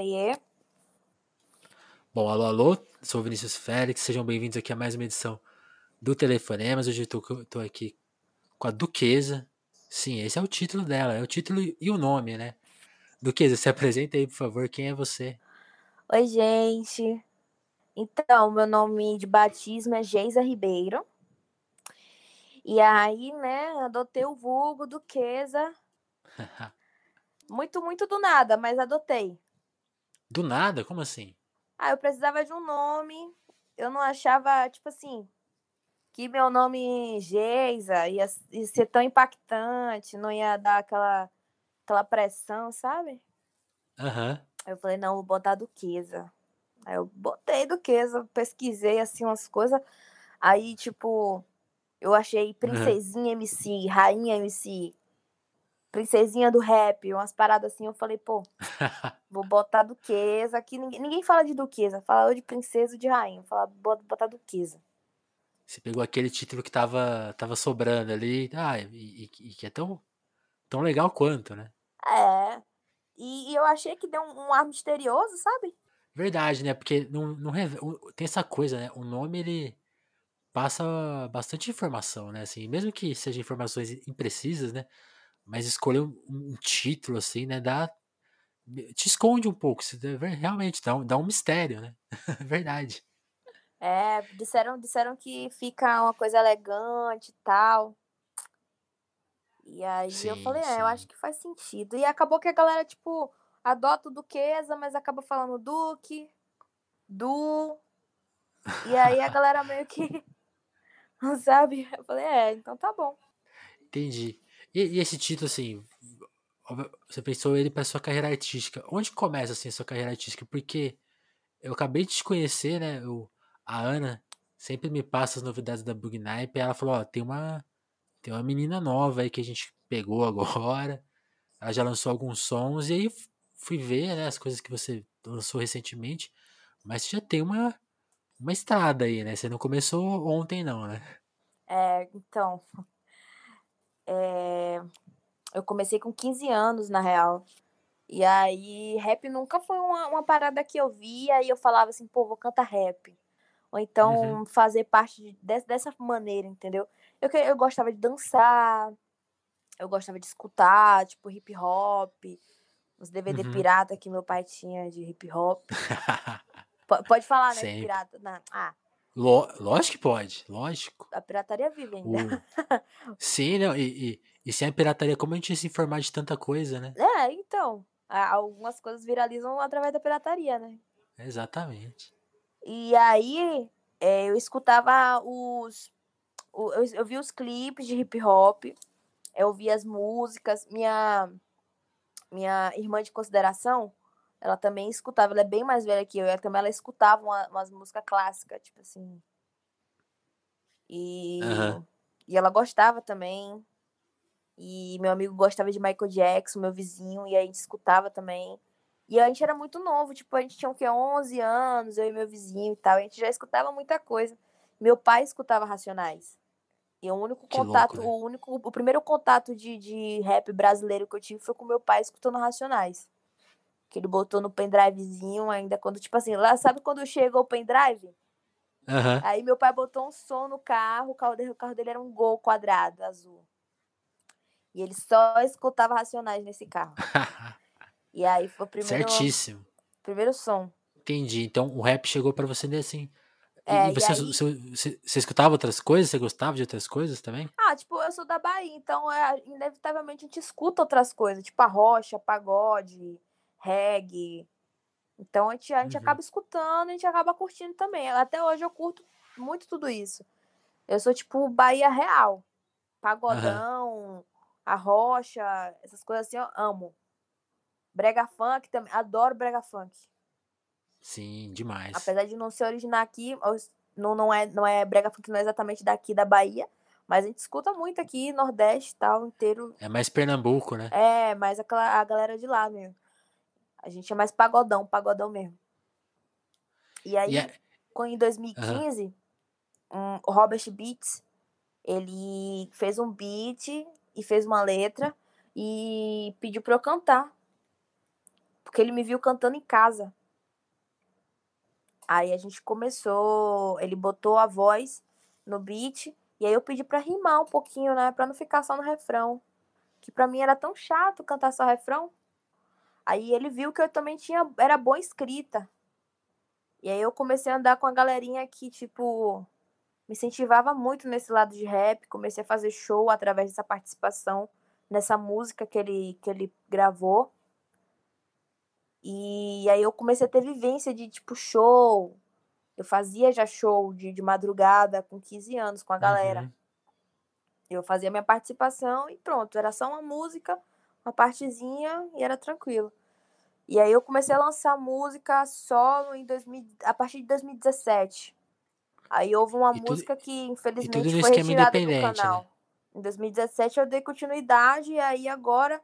oiê. Bom, alô, alô, sou o Vinícius Félix, sejam bem-vindos aqui a mais uma edição do Telefonemas. Hoje eu tô, tô aqui com a Duquesa. Sim, esse é o título dela, é o título e o nome, né? Duquesa, se apresenta aí, por favor, quem é você? Oi, gente. Então, meu nome de batismo é Geisa Ribeiro. E aí, né, adotei o vulgo Duquesa. muito, muito do nada, mas adotei. Do nada? Como assim? Ah, eu precisava de um nome. Eu não achava, tipo assim, que meu nome Geisa ia, ia ser tão impactante, não ia dar aquela, aquela pressão, sabe? Aham. Uhum. Eu falei, não, vou botar Duquesa. Aí eu botei Duquesa, pesquisei assim umas coisas. Aí, tipo, eu achei Princesinha uhum. MC, Rainha MC, Princesinha do Rap, umas paradas assim. Eu falei, pô, vou botar Duquesa. Aqui ninguém, ninguém fala de Duquesa, fala de Princesa ou de Rainha. Fala, botar Duquesa. Você pegou aquele título que tava, tava sobrando ali, ah, e, e, e que é tão, tão legal quanto, né? É. E, e eu achei que deu um, um, ar misterioso, sabe? Verdade, né? Porque não, não tem essa coisa, né? O nome, ele passa bastante informação, né? Assim, mesmo que sejam informações imprecisas, né? Mas escolher um, um título, assim, né? Dá, te esconde um pouco. Realmente, dá um, dá um mistério, né? Verdade. É, disseram, disseram que fica uma coisa elegante e tal. E aí sim, eu falei, é, eu acho que faz sentido. E acabou que a galera, tipo, adota o Duquesa, mas acaba falando Duque, Du. E aí a galera meio que. Não sabe? Eu falei, é, então tá bom. Entendi. E, e esse título, assim, você pensou ele para sua carreira artística. Onde começa, assim, a sua carreira artística? Porque eu acabei de te conhecer, né? Eu a Ana sempre me passa as novidades da Bugnipe. Ela falou: Ó, tem uma, tem uma menina nova aí que a gente pegou agora. Ela já lançou alguns sons. E aí fui ver né, as coisas que você lançou recentemente. Mas você já tem uma, uma estrada aí, né? Você não começou ontem, não, né? É, então. É, eu comecei com 15 anos, na real. E aí, rap nunca foi uma, uma parada que eu via e eu falava assim, pô, vou cantar rap. Ou então uhum. fazer parte de, dessa maneira, entendeu? Eu, eu gostava de dançar, eu gostava de escutar, tipo, hip hop, os DVD uhum. pirata que meu pai tinha de hip hop. pode falar, né? Sempre. Pirata. Não. Ah. Lógico que pode, lógico. A pirataria vive ainda. Sim, não, e, e, e sem a pirataria, como a gente ia se informar de tanta coisa, né? É, então. Algumas coisas viralizam através da pirataria, né? Exatamente. E aí é, eu escutava os. Eu, eu vi os clipes de hip hop, eu vi as músicas. Minha, minha irmã de consideração, ela também escutava, ela é bem mais velha que eu, ela também ela escutava uma, umas músicas clássicas, tipo assim. E, uhum. e ela gostava também. E meu amigo gostava de Michael Jackson, meu vizinho, e a gente escutava também. E a gente era muito novo, tipo, a gente tinha o quê? 11 anos, eu e meu vizinho e tal. A gente já escutava muita coisa. Meu pai escutava Racionais. E o único que contato, louco, né? o único, o primeiro contato de, de rap brasileiro que eu tive foi com meu pai escutando Racionais. Que ele botou no pendrivezinho ainda quando, tipo assim, lá sabe quando chegou o pendrive? Uhum. Aí meu pai botou um som no carro, o carro dele, o carro dele era um gol quadrado, azul. E ele só escutava Racionais nesse carro. E aí foi o primeiro. Certíssimo. Primeiro som. Entendi. Então o rap chegou para você assim. É, e você, e aí... você, você, você, escutava outras coisas? Você gostava de outras coisas também? Ah, tipo, eu sou da Bahia, então é, inevitavelmente a gente escuta outras coisas, tipo a rocha, pagode, reggae. Então a gente, a gente uhum. acaba escutando, a gente acaba curtindo também. Até hoje eu curto muito tudo isso. Eu sou tipo Bahia real. Pagodão, uhum. a rocha, essas coisas assim, eu amo. Brega funk também. Adoro brega funk. Sim, demais. Apesar de não ser original aqui, não, não, é, não é brega funk, não é exatamente daqui da Bahia. Mas a gente escuta muito aqui, Nordeste tal, inteiro. É mais Pernambuco, né? É, mais a, a galera de lá mesmo. A gente é mais pagodão, pagodão mesmo. E aí, yeah. É em 2015, uhum. um, o Robert Beats, ele fez um beat e fez uma letra e pediu pra eu cantar Porque ele me viu cantando em casa. Aí a gente começou, ele botou a voz no beat e aí eu pedi para rimar um pouquinho, né, para não ficar só no refrão, que para mim era tão chato cantar só refrão. Aí ele viu que eu também tinha era boa escrita. E aí eu comecei a andar com a galerinha que tipo me incentivava muito nesse lado de rap, comecei a fazer show através dessa participação nessa música que ele que ele gravou. E aí eu comecei a ter vivência de tipo show. Eu fazia já show de, de madrugada com 15 anos com a galera. Uhum. Eu fazia minha participação e pronto, era só uma música, uma partezinha e era tranquilo. E aí eu comecei a lançar música solo em 2000, a partir de 2017. Aí houve uma e música tudo, que infelizmente foi retirada do canal. Né? Em 2017 eu dei continuidade e aí agora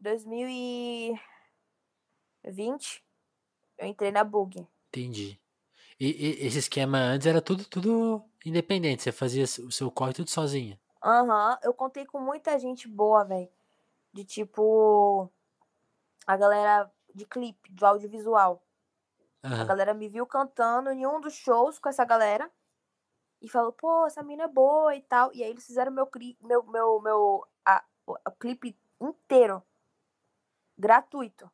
2000 e 20, eu entrei na Bug. Entendi. E, e, esse esquema antes era tudo, tudo independente, você fazia o seu corre tudo sozinha. Aham, uhum. eu contei com muita gente boa, velho. De tipo. A galera de clipe, do audiovisual. Uhum. A galera me viu cantando em um dos shows com essa galera. E falou, pô, essa mina é boa e tal. E aí eles fizeram meu, meu, meu, meu a, o clipe inteiro. Gratuito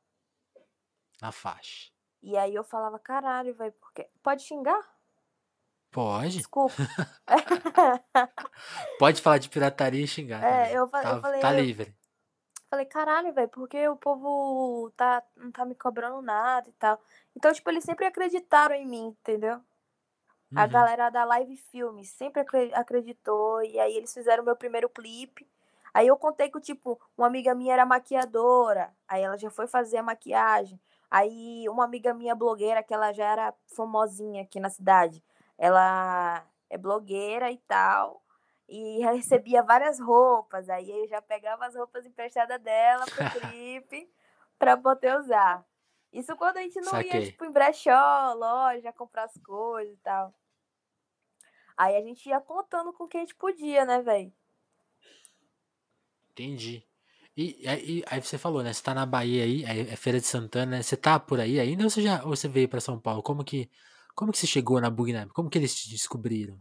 na faixa. E aí eu falava, caralho, velho, porque. Pode xingar? Pode. Desculpa. Pode falar de pirataria e xingar. É, eu, tá, eu, falei. Tá livre. Falei, caralho, velho, porque o povo tá, não tá me cobrando nada e tal. Então, tipo, eles sempre acreditaram em mim, entendeu? Uhum. A galera da Live Filmes sempre acreditou. E aí eles fizeram meu primeiro clipe. Aí eu contei que, tipo, uma amiga minha era maquiadora. Aí ela já foi fazer a maquiagem. Aí uma amiga minha blogueira, que ela já era famosinha aqui na cidade, ela é blogueira e tal, e recebia várias roupas. Aí eu já pegava as roupas emprestadas dela pro clipe pra poder usar. Isso quando a gente não Saquei. ia, tipo, em brechó, loja, comprar as coisas e tal. Aí a gente ia contando com quem a gente podia, né, velho? Entendi. E aí, aí você falou, né? Você tá na Bahia aí, é Feira de Santana, né? Você tá por aí ainda ou você já ou você veio para São Paulo? Como que como que você chegou na Bugnap? Como que eles te descobriram?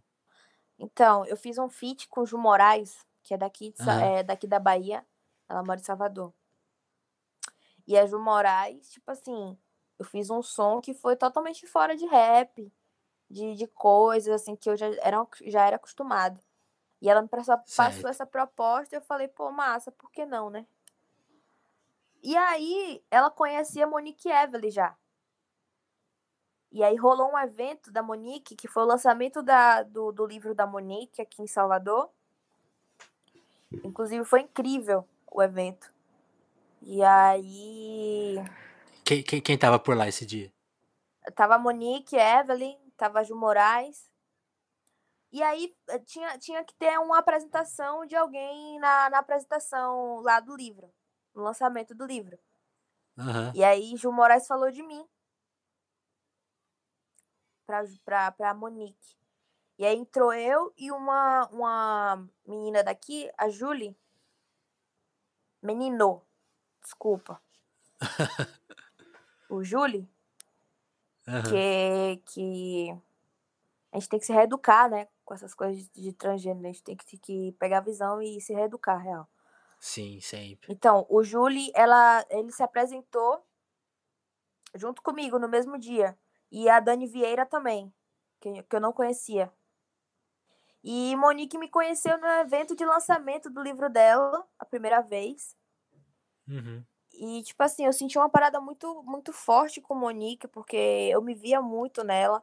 Então, eu fiz um feat com o Ju Moraes, que é daqui, de, é daqui da Bahia. Ela mora em Salvador. E a Ju Moraes, tipo assim, eu fiz um som que foi totalmente fora de rap, de, de coisas assim que eu já era, já era acostumado. E ela me passou, passou essa proposta e eu falei, pô, massa, por que não, né? E aí, ela conhecia a Monique Evelyn já. E aí rolou um evento da Monique, que foi o lançamento da, do, do livro da Monique aqui em Salvador. Inclusive, foi incrível o evento. E aí. Quem, quem, quem tava por lá esse dia? Tava a Monique, Evelyn, tava a Ju Moraes. E aí eh, tinha, tinha que ter uma apresentação de alguém na, na apresentação lá do livro, no lançamento do livro. Uhum. E aí Ju Moraes falou de mim pra Monique. E aí entrou eu e uma, uma menina daqui, a Julie. Menino, desculpa. o Julie. Uhum. Que, que a gente tem que se reeducar, né? com essas coisas de transgênero. A gente tem que, que pegar a visão e se reeducar, real. Sim, sempre. Então, o Júlio, ela, ele se apresentou junto comigo no mesmo dia. E a Dani Vieira também, que, que eu não conhecia. E Monique me conheceu no evento de lançamento do livro dela, a primeira vez. Uhum. E, tipo assim, eu senti uma parada muito, muito forte com Monique, porque eu me via muito nela.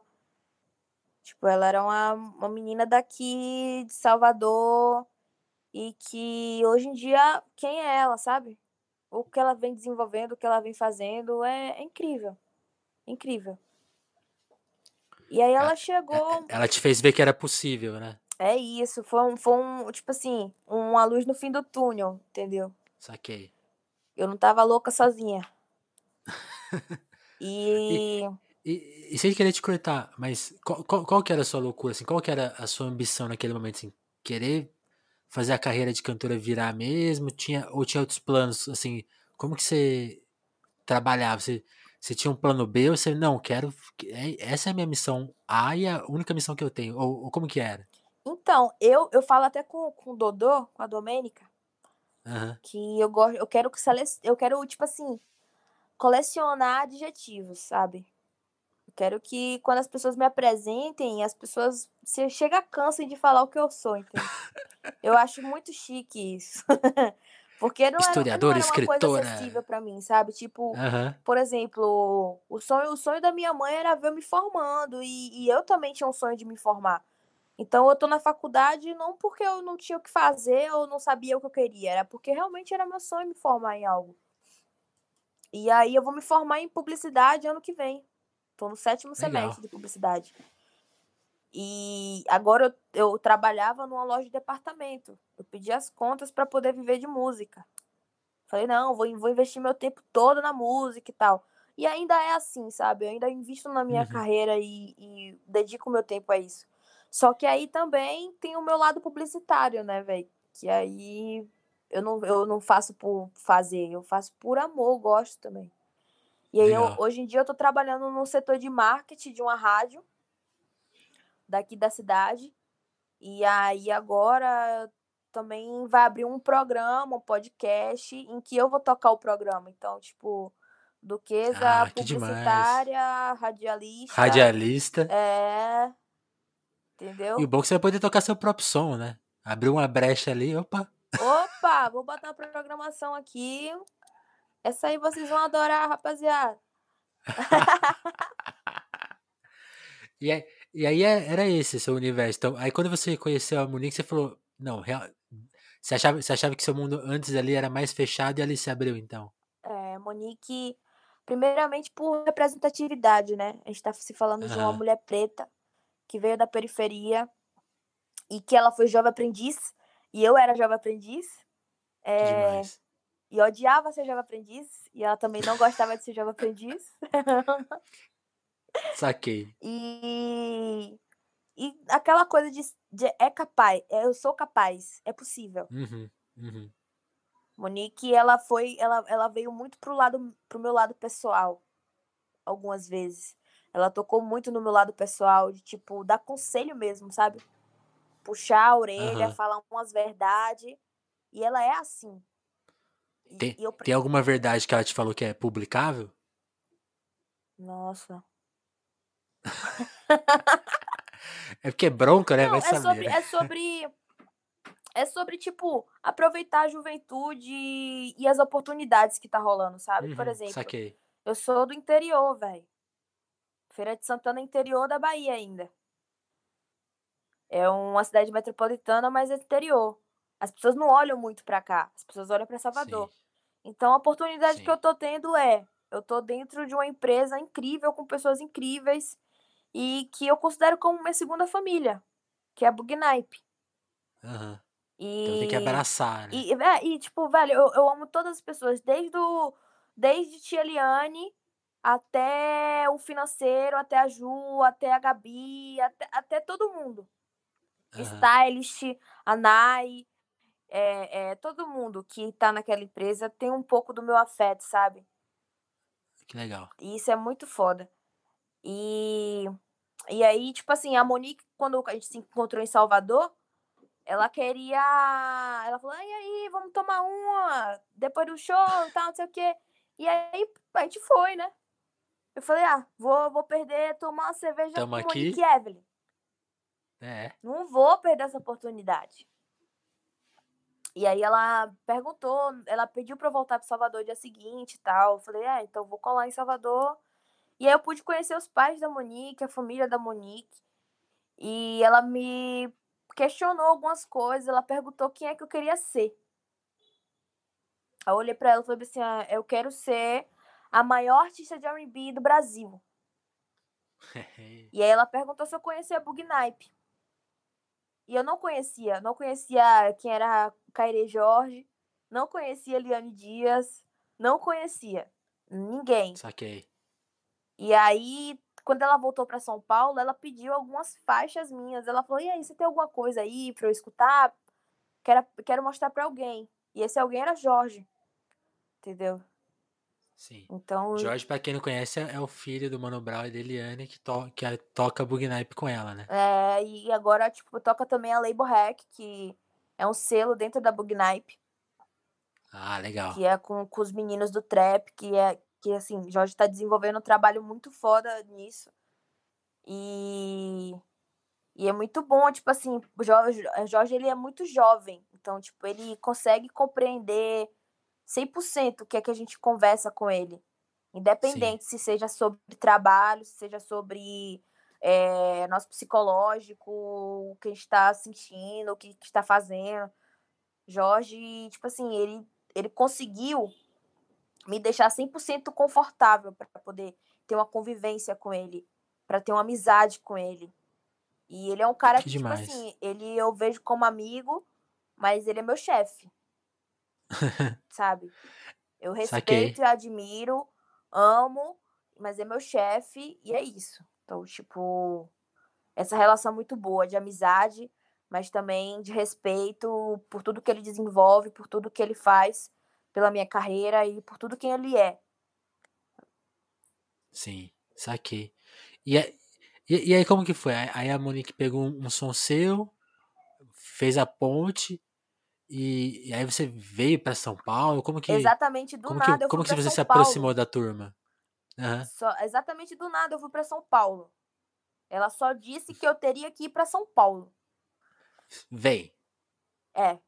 Tipo, ela era uma, uma menina daqui de Salvador e que hoje em dia, quem é ela, sabe? O que ela vem desenvolvendo, o que ela vem fazendo é, é incrível. Incrível. E aí ela chegou. Ela te fez ver que era possível, né? É isso. Foi um, foi um tipo assim, uma luz no fim do túnel, entendeu? Saquei. Eu não tava louca sozinha. e... e... E, e sem querer te cortar, mas qual, qual, qual, que era a sua loucura, assim? Qual que era a sua ambição naquele momento, assim? Querer fazer a carreira de cantora virar mesmo? Tinha, ou tinha outros planos, assim? Como que você trabalhar? Você, você tinha um plano B ou você, não, quero. é- Essa é a minha missão A e a única missão que eu tenho. Ou, ou como que era? Então, eu, eu falo até com, com o Dodô, com a Domênica, Aham. que eu gosto, eu quero que eu quero, tipo assim, colecionar adjetivos, sabe? Eu quero que quando as pessoas me apresentem, as pessoas se chega cansem de falar o que eu sou, entende? Eu acho muito chique isso. Porque não era, não Historiadora, era uma coisa escritora. acessível pra mim, sabe? Tipo, por exemplo, o sonho, o sonho da minha mãe era ver eu me formando e, e eu também tinha um sonho de me formar. Então eu tô na faculdade não porque eu não tinha o que fazer ou não sabia o que eu queria, era porque realmente era meu sonho me formar em algo. E aí eu vou me formar em publicidade ano que vem. Tô no sétimo Legal. semestre de publicidade. E agora eu, eu trabalhava numa loja de departamento. Eu pedi as contas para poder viver de música. Falei, não, vou, vou investir meu tempo todo na música e tal. E ainda é assim, sabe? Eu ainda invisto na minha Uhum. carreira e, e dedico meu tempo a isso. Só que aí também tem o meu lado publicitário, né, velho? Que aí eu não, eu não faço por fazer, eu faço por amor, eu gosto também. E aí, eu, hoje em dia, eu tô trabalhando no setor de marketing de uma rádio daqui da cidade. E aí, agora também vai abrir um programa, um podcast, em que eu vou tocar o programa. Então, tipo, Duquesa, Ah, que demais. publicitária, radialista. Radialista. É. Entendeu? E o bom é que você vai poder tocar seu próprio som, né? Abriu uma brecha ali, opa. Opa, vou botar uma programação aqui. Essa aí vocês vão adorar, rapaziada. E, aí- e aí é- era esse seu universo. Então, aí quando você conheceu a Monique, você falou, não, real, você achava, você achava que seu mundo antes ali era mais fechado e ali se abriu, então. É, Monique, primeiramente por representatividade, né? A gente tá se falando de uma mulher preta que veio da periferia e que ela foi jovem aprendiz e eu era jovem aprendiz. É, demais. e odiava ser jovem aprendiz e ela também não gostava de ser jovem aprendiz. Saquei. E, e aquela coisa de, de é capaz, é, eu sou capaz, é possível. Uhum, uhum. Monique, ela foi, ela, ela veio muito pro lado, pro meu lado pessoal, algumas vezes. Ela tocou muito no meu lado pessoal, de tipo, dar conselho mesmo, sabe? Puxar a orelha, Aham. falar umas verdades. E ela é assim. E, Tem, e eu, tem alguma verdade que ela te falou que é publicável? nossa. É porque é bronca, né? Não, Vai é saber, sobre, né? é sobre. É sobre, tipo, aproveitar a juventude e as oportunidades que tá rolando, sabe? Por Uhum, exemplo, saquei. eu sou do interior, velho. Feira de Santana é interior da Bahia ainda. É uma cidade metropolitana, mas é interior. As pessoas não olham muito pra cá, as pessoas olham pra Salvador. Sim. Então a oportunidade que Sim. eu tô tendo é, eu tô dentro de uma empresa incrível com pessoas incríveis e que eu considero como minha segunda família, que é a Bugnipe. Aham. E Então tem que abraçar, né? e, é, e, tipo, velho, eu, eu amo todas as pessoas, desde o, desde Tia Liane até o financeiro, até a Ju, até a Gabi, até, até todo mundo. Aham. Stylist, a Nai, é, é, todo mundo que tá naquela empresa tem um pouco do meu afeto, sabe? Que legal. E isso é muito foda. E, e aí, tipo assim, a Monique, quando a gente se encontrou em Salvador, ela queria. Ela falou, e aí, vamos tomar uma depois do show e tal, não sei o quê. E aí a gente foi, né? Eu falei, ah, vou, vou perder, tomar uma cerveja Tamo com aqui. Monique e Evelyn. É. Não vou perder essa oportunidade. E aí ela perguntou, ela pediu pra eu voltar pro Salvador dia seguinte e tal. Eu falei, é, então vou colar em Salvador. E aí eu pude conhecer os pais da Monique, a família da Monique. E ela me questionou algumas coisas, ela perguntou quem é que eu queria ser. Aí eu olhei pra ela e falei assim, ah, eu quero ser a maior artista de R&B do Brasil. E aí ela perguntou se eu conhecia a Bugnipe. E eu não conhecia, não conhecia quem era Caire Jorge, não conhecia Liane Dias, não conhecia ninguém. Saquei. E aí, quando ela voltou para São Paulo, ela pediu algumas faixas minhas. Ela falou: "E aí, você tem alguma coisa aí para eu escutar? Quero, quero mostrar para alguém". E esse alguém era Jorge. Entendeu? Sim. Então, Jorge, pra quem não conhece, é o filho do Mano Brown e da Eliane que, to que toca Bugnipe com ela, né? é, e agora, tipo, toca também a Label Hack, que é um selo dentro da Bugnipe, Ah, legal. que é com, com os meninos do trap, que é que assim, Jorge tá desenvolvendo um trabalho muito foda nisso. E e é muito bom, tipo assim, o Jorge, Jorge ele é muito jovem, então tipo, ele consegue compreender 100% o que é que a gente conversa com ele. Independente se seja sobre trabalho, se seja sobre é, nosso psicológico, o que a gente está sentindo, o que, que está fazendo. Jorge, tipo assim, ele, ele conseguiu me deixar 100% confortável para poder ter uma convivência com ele, para ter uma amizade com ele. E ele é um cara Que que, tipo assim, ele eu vejo como amigo, mas ele é meu chefe, sabe? Eu Saquei. respeito e admiro, amo, mas é meu chefe e é isso. Então, tipo, essa relação é muito boa de amizade, mas também de respeito por tudo que ele desenvolve, por tudo que ele faz pela minha carreira e por tudo quem ele é. Sim, saquei. E, a- e, e aí, como que foi? Aí- a Monique pegou um, som seu, fez a ponte, e, e aí você veio pra São Paulo? Como que, Exatamente do como nada que, como que para você se aproximou da turma? Aham. Só, exatamente do nada eu fui para São Paulo. Ela só disse que eu teria que ir para São Paulo. Vem. É,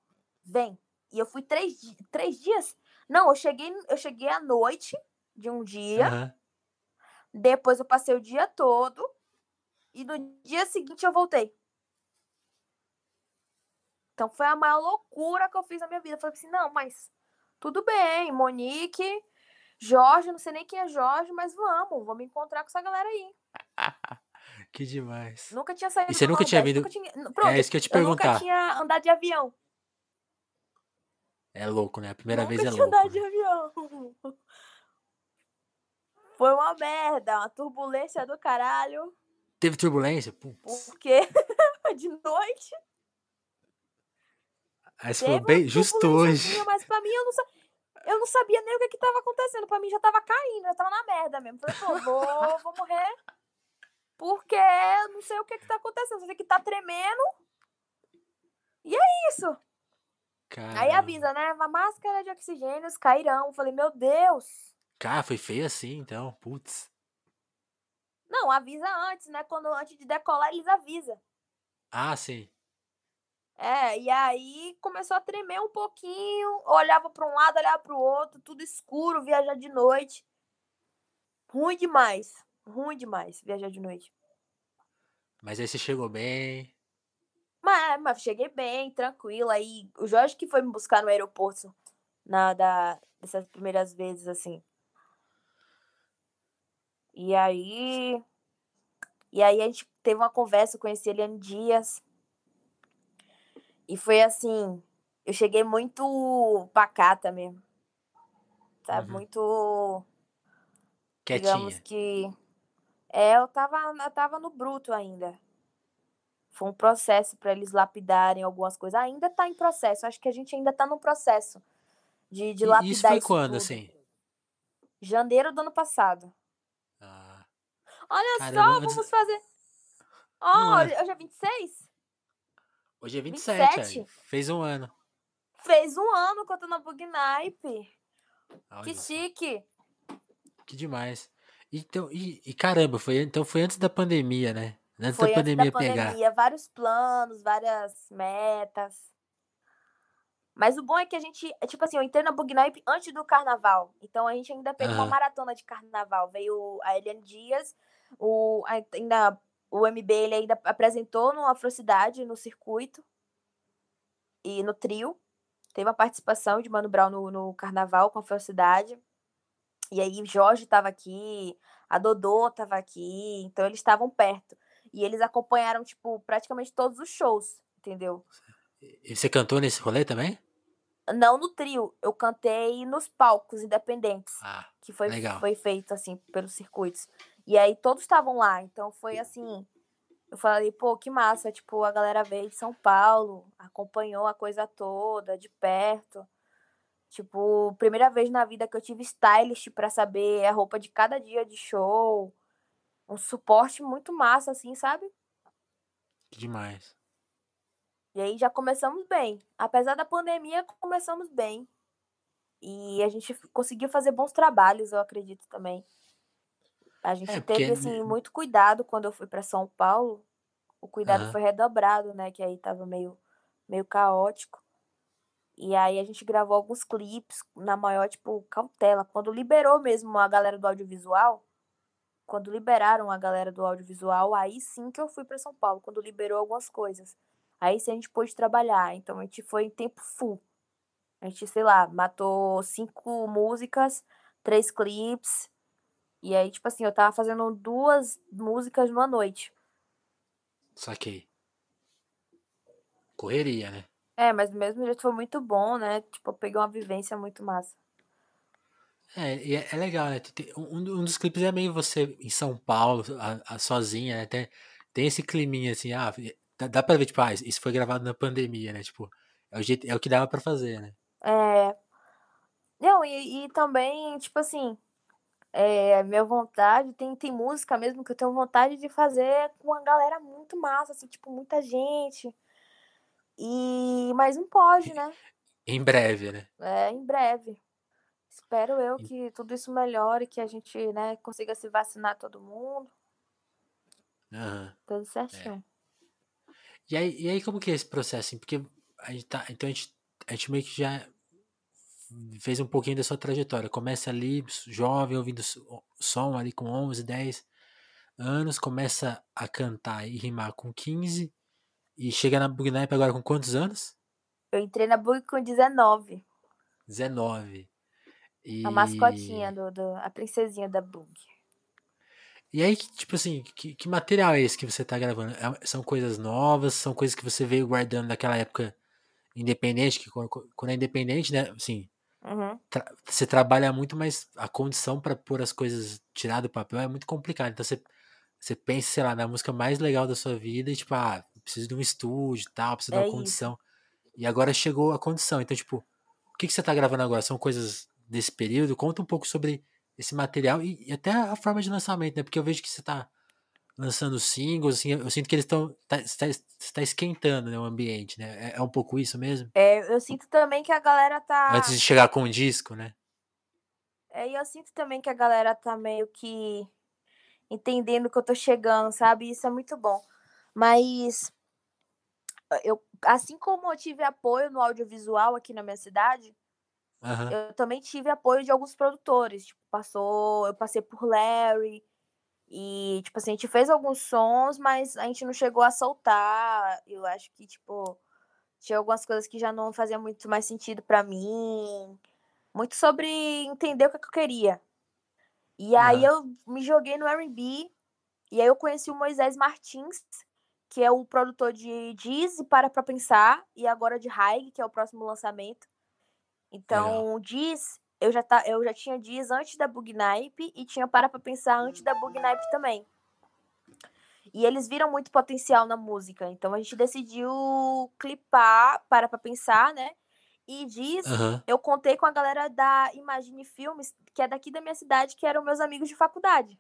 vem. E eu fui três, três dias. Não, eu cheguei, eu cheguei à noite de um dia. Aham. Depois eu passei o dia todo. E no dia seguinte eu voltei. Então foi a maior loucura que eu fiz na minha vida. Eu falei assim, não, mas tudo bem, Monique, Jorge, não sei nem quem é Jorge, mas vamos, vamos encontrar com essa galera aí. Que demais. Nunca tinha saído E você nunca tinha vindo- nunca tinha- Pronto, É isso que eu te eu nunca perguntar. tinha andado de avião. É louco, né? A primeira nunca vez é louco. andado de né? avião. Foi uma merda, uma turbulência do caralho. Teve turbulência? Putz. Porque de noite Aí você falou bem, justo hoje. Mas pra mim eu não, eu não sabia nem o que que tava acontecendo. Pra mim já tava caindo, eu tava na merda mesmo. Falei, pô, vou, vou morrer. Porque eu não sei o que que tá acontecendo. Só sei que tá tremendo. E é isso. Aí avisa, né? Uma máscara de oxigênio cairão. Falei, meu Deus. Cara, foi feio assim, então. Putz. Não, avisa antes, né? Quando antes de decolar, eles avisam. Ah, sim. É, e aí começou a tremer um pouquinho, olhava para um lado, olhava para o outro, tudo escuro, viajar de noite. Ruim demais, ruim demais viajar de noite. Mas aí você chegou bem. Mas, mas cheguei bem, tranquila. Aí o Jorge que foi me buscar no aeroporto na da, dessas primeiras vezes, assim. E aí. E aí a gente teve uma conversa, eu conheci a Eliane Dias. E foi assim. Eu cheguei muito pacata mesmo. Sabe? Uhum. Muito. Digamos Quietinha. que. É, eu tava, eu tava no bruto ainda. Foi um processo para eles lapidarem algumas coisas. Ainda tá em processo. Acho que a gente ainda tá no processo de, de E lapidar isso foi isso quando, tudo. assim? Janeiro do ano passado. Ah, Olha Caramba, só, vamos fazer. É. hoje é 26? hoje é 27, 27? aí. Fez um ano. Fez um ano que eu tô na Bugnipe. Olha Que chique. que demais. Então, e, e caramba, foi, então foi antes da pandemia, né? Antes Foi da antes pandemia da pegar. pandemia. Vários planos, várias metas. Mas o bom é que a gente, é tipo assim, eu entrei na Bugnipe antes do carnaval. Então a gente ainda pegou uma Aham. maratona de carnaval. Veio a Eliane Dias, o, ainda, o MB ele ainda apresentou no Afrocidade, no circuito e no trio. Teve uma participação de Mano Brown no, no carnaval com a Afrocidade. E aí Jorge estava aqui, a Dodô estava aqui, então eles estavam perto. E eles acompanharam, tipo, praticamente todos os shows, entendeu? E você cantou nesse rolê também? Não no trio, eu cantei nos palcos independentes, Ah, que foi, legal. foi feito, assim, pelos circuitos. E aí todos estavam lá, então foi assim. Eu falei, pô, que massa, tipo, a galera veio de São Paulo, acompanhou a coisa toda, de perto. Tipo, primeira vez na vida que eu tive stylist para saber a roupa de cada dia de show. Um suporte muito massa, assim, sabe? Demais. E aí já começamos bem. Apesar da pandemia, começamos bem. E a gente conseguiu fazer bons trabalhos, eu acredito também. A gente É, teve, porque. assim, muito cuidado quando eu fui para São Paulo. O cuidado Aham. foi redobrado, né? Que aí tava meio, meio caótico. E aí a gente gravou alguns clipes na maior, tipo, cautela. Quando liberou mesmo a galera do audiovisual, quando liberaram a galera do audiovisual, aí sim que eu fui para São Paulo, quando liberou algumas coisas. Aí sim a gente pôde trabalhar. Então a gente foi em tempo full. A gente, sei lá, matou cinco músicas, três clipes. E aí, tipo assim, eu tava fazendo duas músicas numa noite. Saquei. Correria, né? É, mas do mesmo jeito foi muito bom, né? Tipo, eu peguei uma vivência muito massa. É, e é, é legal, né? Um, um dos clipes é meio você em São Paulo, a, a- sozinha, né? Tem, tem esse climinha assim, ah, dá, dá pra ver, tipo, ah, isso foi gravado na pandemia, né? Tipo, é o, jeito, é o que dava pra fazer, né? É. Não, e, e também, tipo assim, é, minha vontade, tem, tem música mesmo que eu tenho vontade de fazer com uma galera muito massa, assim, tipo, muita gente. E, mas não pode, né? Em breve, né? É, em breve. Espero eu que tudo isso melhore, que a gente, né, consiga se vacinar todo mundo, Aham. tudo certinho. E aí, e aí, como que é esse processo? Porque a gente tá, então a gente, a gente meio que já fez um pouquinho da sua trajetória. Começa ali, jovem, ouvindo so- som ali com 11, 10 anos, começa a cantar e rimar com 15 e chega na Bugnipe agora com quantos anos? Eu entrei na Bug com 19, 19. A mascotinha E, do, do a princesinha da Bug. e aí, tipo assim, que, que material é esse que você tá gravando? É- São coisas novas? São coisas que você veio guardando daquela época independente? Que quando quando é independente, né? Assim, Uhum. tra- você trabalha muito, mas a condição para pôr as coisas tirar do papel é muito complicado. Então você, você pensa, sei lá, na música mais legal da sua vida e tipo, ah, preciso de um estúdio e tal, preciso de É uma isso. condição. E agora chegou a condição. Então, tipo, o que, que você tá gravando agora? São coisas desse período? Conta um pouco sobre esse material e, e até a forma de lançamento, né? Porque eu vejo que você tá lançando singles, assim, eu sinto que eles estão. Tá, está, está esquentando né, o ambiente, né? É, é um pouco isso mesmo? É, eu sinto também que a galera tá. Antes de chegar com o disco, né? É, e eu sinto também que a galera tá meio que entendendo que eu tô chegando, sabe? Isso é muito bom. Mas eu, assim como eu tive apoio no audiovisual aqui na minha cidade, Aham. eu também tive apoio de alguns produtores. Tipo, passou, eu passei por Larry e tipo assim, a gente fez alguns sons, mas a gente não chegou a soltar. Eu acho que tipo tinha algumas coisas que já não faziam muito mais sentido pra mim. Muito sobre entender o que, é eu queria. E aí Aham. eu me joguei no R&B e aí eu conheci o Moisés Martins, que é o produtor de Diz e Para Pra Pensar, e agora de Haig, que é o próximo lançamento. Então, Diz, eu já, tá, eu já tinha Diz antes da Bugnipe e tinha Para Pra Pensar antes da Bugnipe também. E eles viram muito potencial na música, então a gente decidiu clipar Para Pra Pensar, né? E Diz, Aham. eu contei com a galera da Imagine Filmes, que é daqui da minha cidade, que eram meus amigos de faculdade.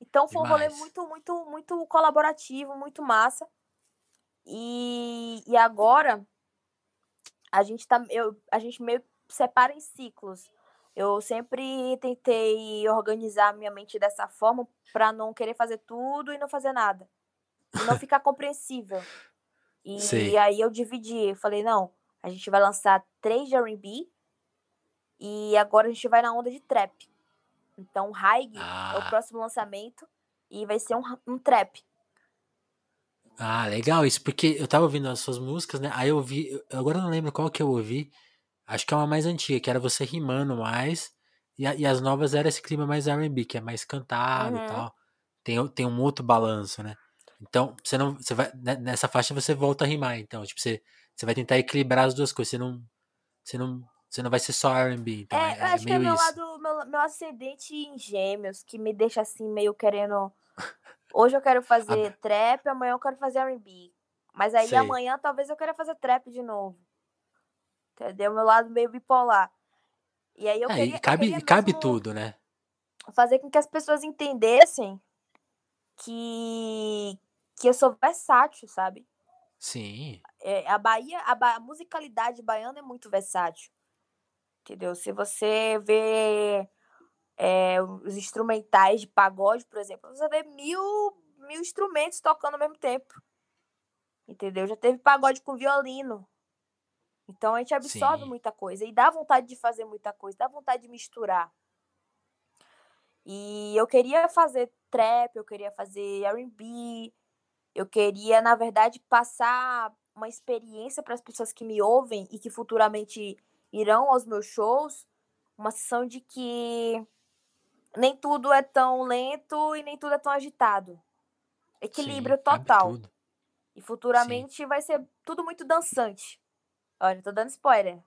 Então foi um rolê Demais. muito, muito, muito colaborativo, muito massa. E, e agora a gente tá, eu, a gente meio separa em ciclos. Eu sempre tentei organizar a minha mente dessa forma para não querer fazer tudo e não fazer nada. E não ficar compreensível. E Sei. aí eu dividi, eu falei, não, a gente vai lançar três de R&B e agora a gente vai na onda de trap. Então, Haig é o Ah, próximo lançamento e vai ser um, um trap. Ah, legal isso, porque eu tava ouvindo as suas músicas, né? Aí eu eu agora eu não lembro qual que eu ouvi. Acho que é uma mais antiga, que era você rimando mais. E, a- e as novas era esse clima mais R&B, que é mais cantado e Uhum. tal. Tem, tem um outro balanço, né? Então, você não, você vai, ne- nessa faixa você volta a rimar, então, tipo, você, você vai tentar equilibrar as duas coisas, você não, você não, você não vai ser só R&B, então, É, eu é, é acho que é meio meu isso. lado, meu, meu ascendente em gêmeos, que me deixa assim, meio querendo. Hoje eu quero fazer trap, amanhã eu quero fazer R&B. Mas aí sei. amanhã talvez eu queira fazer trap de novo. Entendeu? Meu lado meio bipolar. E aí eu É, queria, e cabe, queria cabe tudo, né? fazer com que as pessoas entendessem que, que eu sou versátil, sabe? Sim, É, a Bahia, a, ba- a musicalidade baiana é muito versátil. Entendeu? Se você vê é, os instrumentais de pagode, por exemplo, você vê mil, mil instrumentos tocando ao mesmo tempo. Entendeu? Já teve pagode com violino. Então a gente absorve sim. muita coisa e dá vontade de fazer muita coisa, dá vontade de misturar. E eu queria fazer trap, eu queria fazer R&B, eu queria, na verdade, passar uma experiência para as pessoas que me ouvem e que futuramente irão aos meus shows, uma sensação de que nem tudo é tão lento e nem tudo é tão agitado. Equilíbrio Sim, total. E Sim. futuramente vai ser tudo muito dançante. Olha, tô dando spoiler.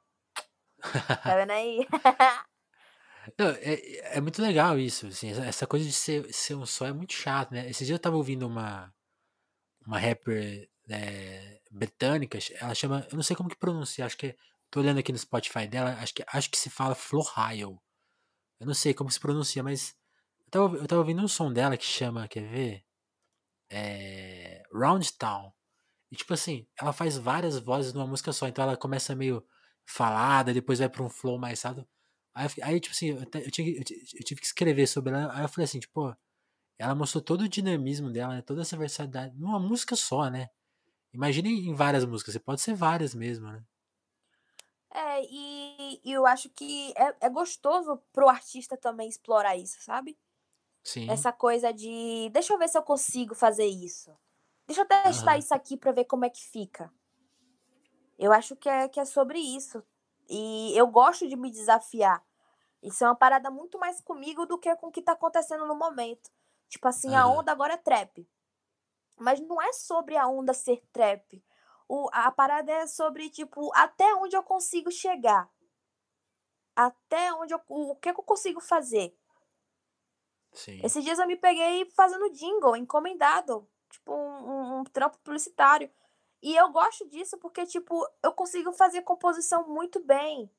Tá vendo aí? Não, é, é muito legal isso, assim, essa- coisa de ser, ser um só é muito chato, né? Esses dias eu tava ouvindo uma, uma rapper né, britânica, ela chama, eu não sei como que pronuncia, acho que, é- tô olhando aqui no Spotify dela, acho que, acho que se fala Florhyle. Eu não sei como se pronuncia, mas eu tava, eu tava ouvindo um som dela que chama, quer ver? É, Round Town. E tipo assim, ela faz várias vozes numa música só, então ela começa meio falada, depois vai pra um flow mais rápido. Aí, aí, tipo assim, eu, eu tinha eu eu tive que escrever sobre ela, aí eu falei assim, tipo, ela mostrou todo o dinamismo dela, né, toda essa versatilidade, numa música só, né? Imagina em várias músicas, você pode ser várias mesmo, né? É, e, e eu acho que é, é gostoso pro artista também explorar isso, sabe? Sim, Essa coisa de deixa eu ver se eu consigo fazer isso. Deixa eu testar aham, isso aqui pra ver como é que fica. Eu acho que é, que é sobre isso. E eu gosto de me desafiar. Isso é uma parada muito mais comigo do que com o que tá acontecendo no momento. Tipo assim, a aham, onda agora é trap. Mas não é sobre a onda ser trap. O, a parada é sobre, tipo, até onde eu consigo chegar. Até onde eu. O, o que, que eu consigo fazer. sim, Esses dias eu me peguei fazendo jingle, encomendado. Tipo, um, um, um trampo publicitário. E eu gosto disso porque, tipo, eu consigo fazer composição muito bem.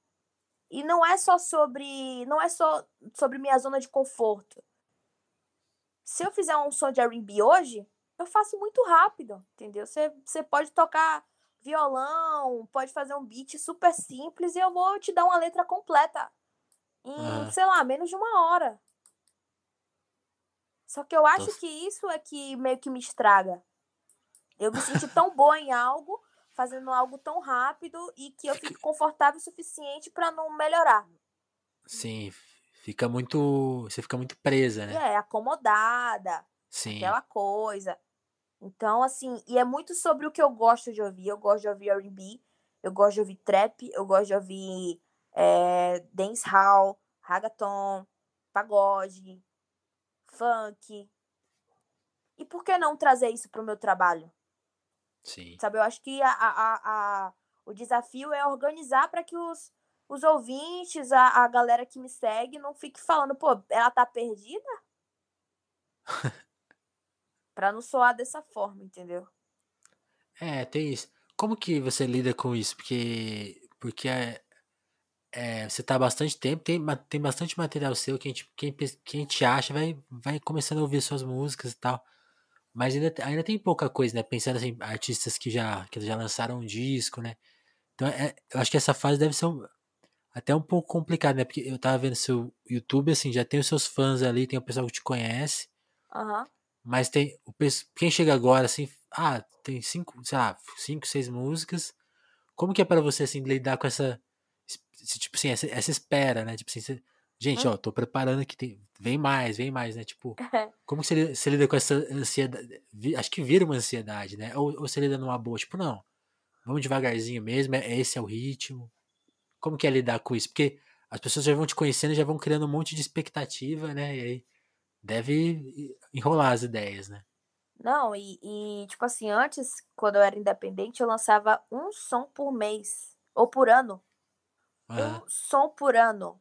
E não é só sobre. Não é só sobre minha zona de conforto. Se eu fizer um som de R&B hoje, eu faço muito rápido, entendeu? Você, você pode tocar violão, pode fazer um beat super simples e eu vou te dar uma letra completa em, aham. sei lá, menos de uma hora. Só que eu acho Então, que isso é que meio que me estraga. Eu me sinto tão boa em algo, fazendo algo tão rápido e que eu fico confortável o suficiente pra não melhorar. sim, fica muito, você fica muito presa, né? é acomodada, Sim, aquela coisa. Então, assim, e é muito sobre o que eu gosto de ouvir. Eu gosto de ouvir R&B, eu gosto de ouvir trap, eu gosto de ouvir é, dancehall, reggaeton, pagode, funk. E por que não trazer isso pro meu trabalho? sim. Sabe, eu acho que a, a, a- o desafio é organizar para que os, os ouvintes, a, a galera que me segue, não fique falando, pô, ela tá perdida? Pra não soar dessa forma, entendeu? É, tem isso. Como que você lida com isso? Porque, porque é, é, você tá há bastante tempo, tem, tem bastante material seu que a gente, quem, quem te acha vai, vai começando a ouvir suas músicas e tal. Mas ainda, te- ainda tem pouca coisa, né? Pensando assim, artistas que já, que já lançaram um disco, né? Então, é, eu acho que essa fase deve ser um- até um pouco complicada, né? Porque eu tava vendo seu YouTube, assim, já tem os seus fãs ali, tem o pessoal que te conhece. Aham. Mas tem o quem chega agora assim, ah, tem cinco, sei lá, cinco, seis músicas. Como que é pra você assim lidar com essa esse, tipo assim, essa, essa espera, né? Tipo assim, você- gente, Hum. ó, tô preparando aqui, tem, vem mais, vem mais, né? Tipo, como que você, lida- você lida com essa ansiedade? Acho que vira uma ansiedade, né? Ou, ou você lida numa boa, tipo, não, vamos devagarzinho mesmo, é, esse é o ritmo. Como que é lidar com isso? Porque as pessoas já vão te conhecendo, já vão criando um monte de expectativa, né? E aí deve enrolar as ideias, né? Não, e, e, tipo assim, antes, quando eu era independente, eu lançava um som por mês. Ou por ano. Um som por ano.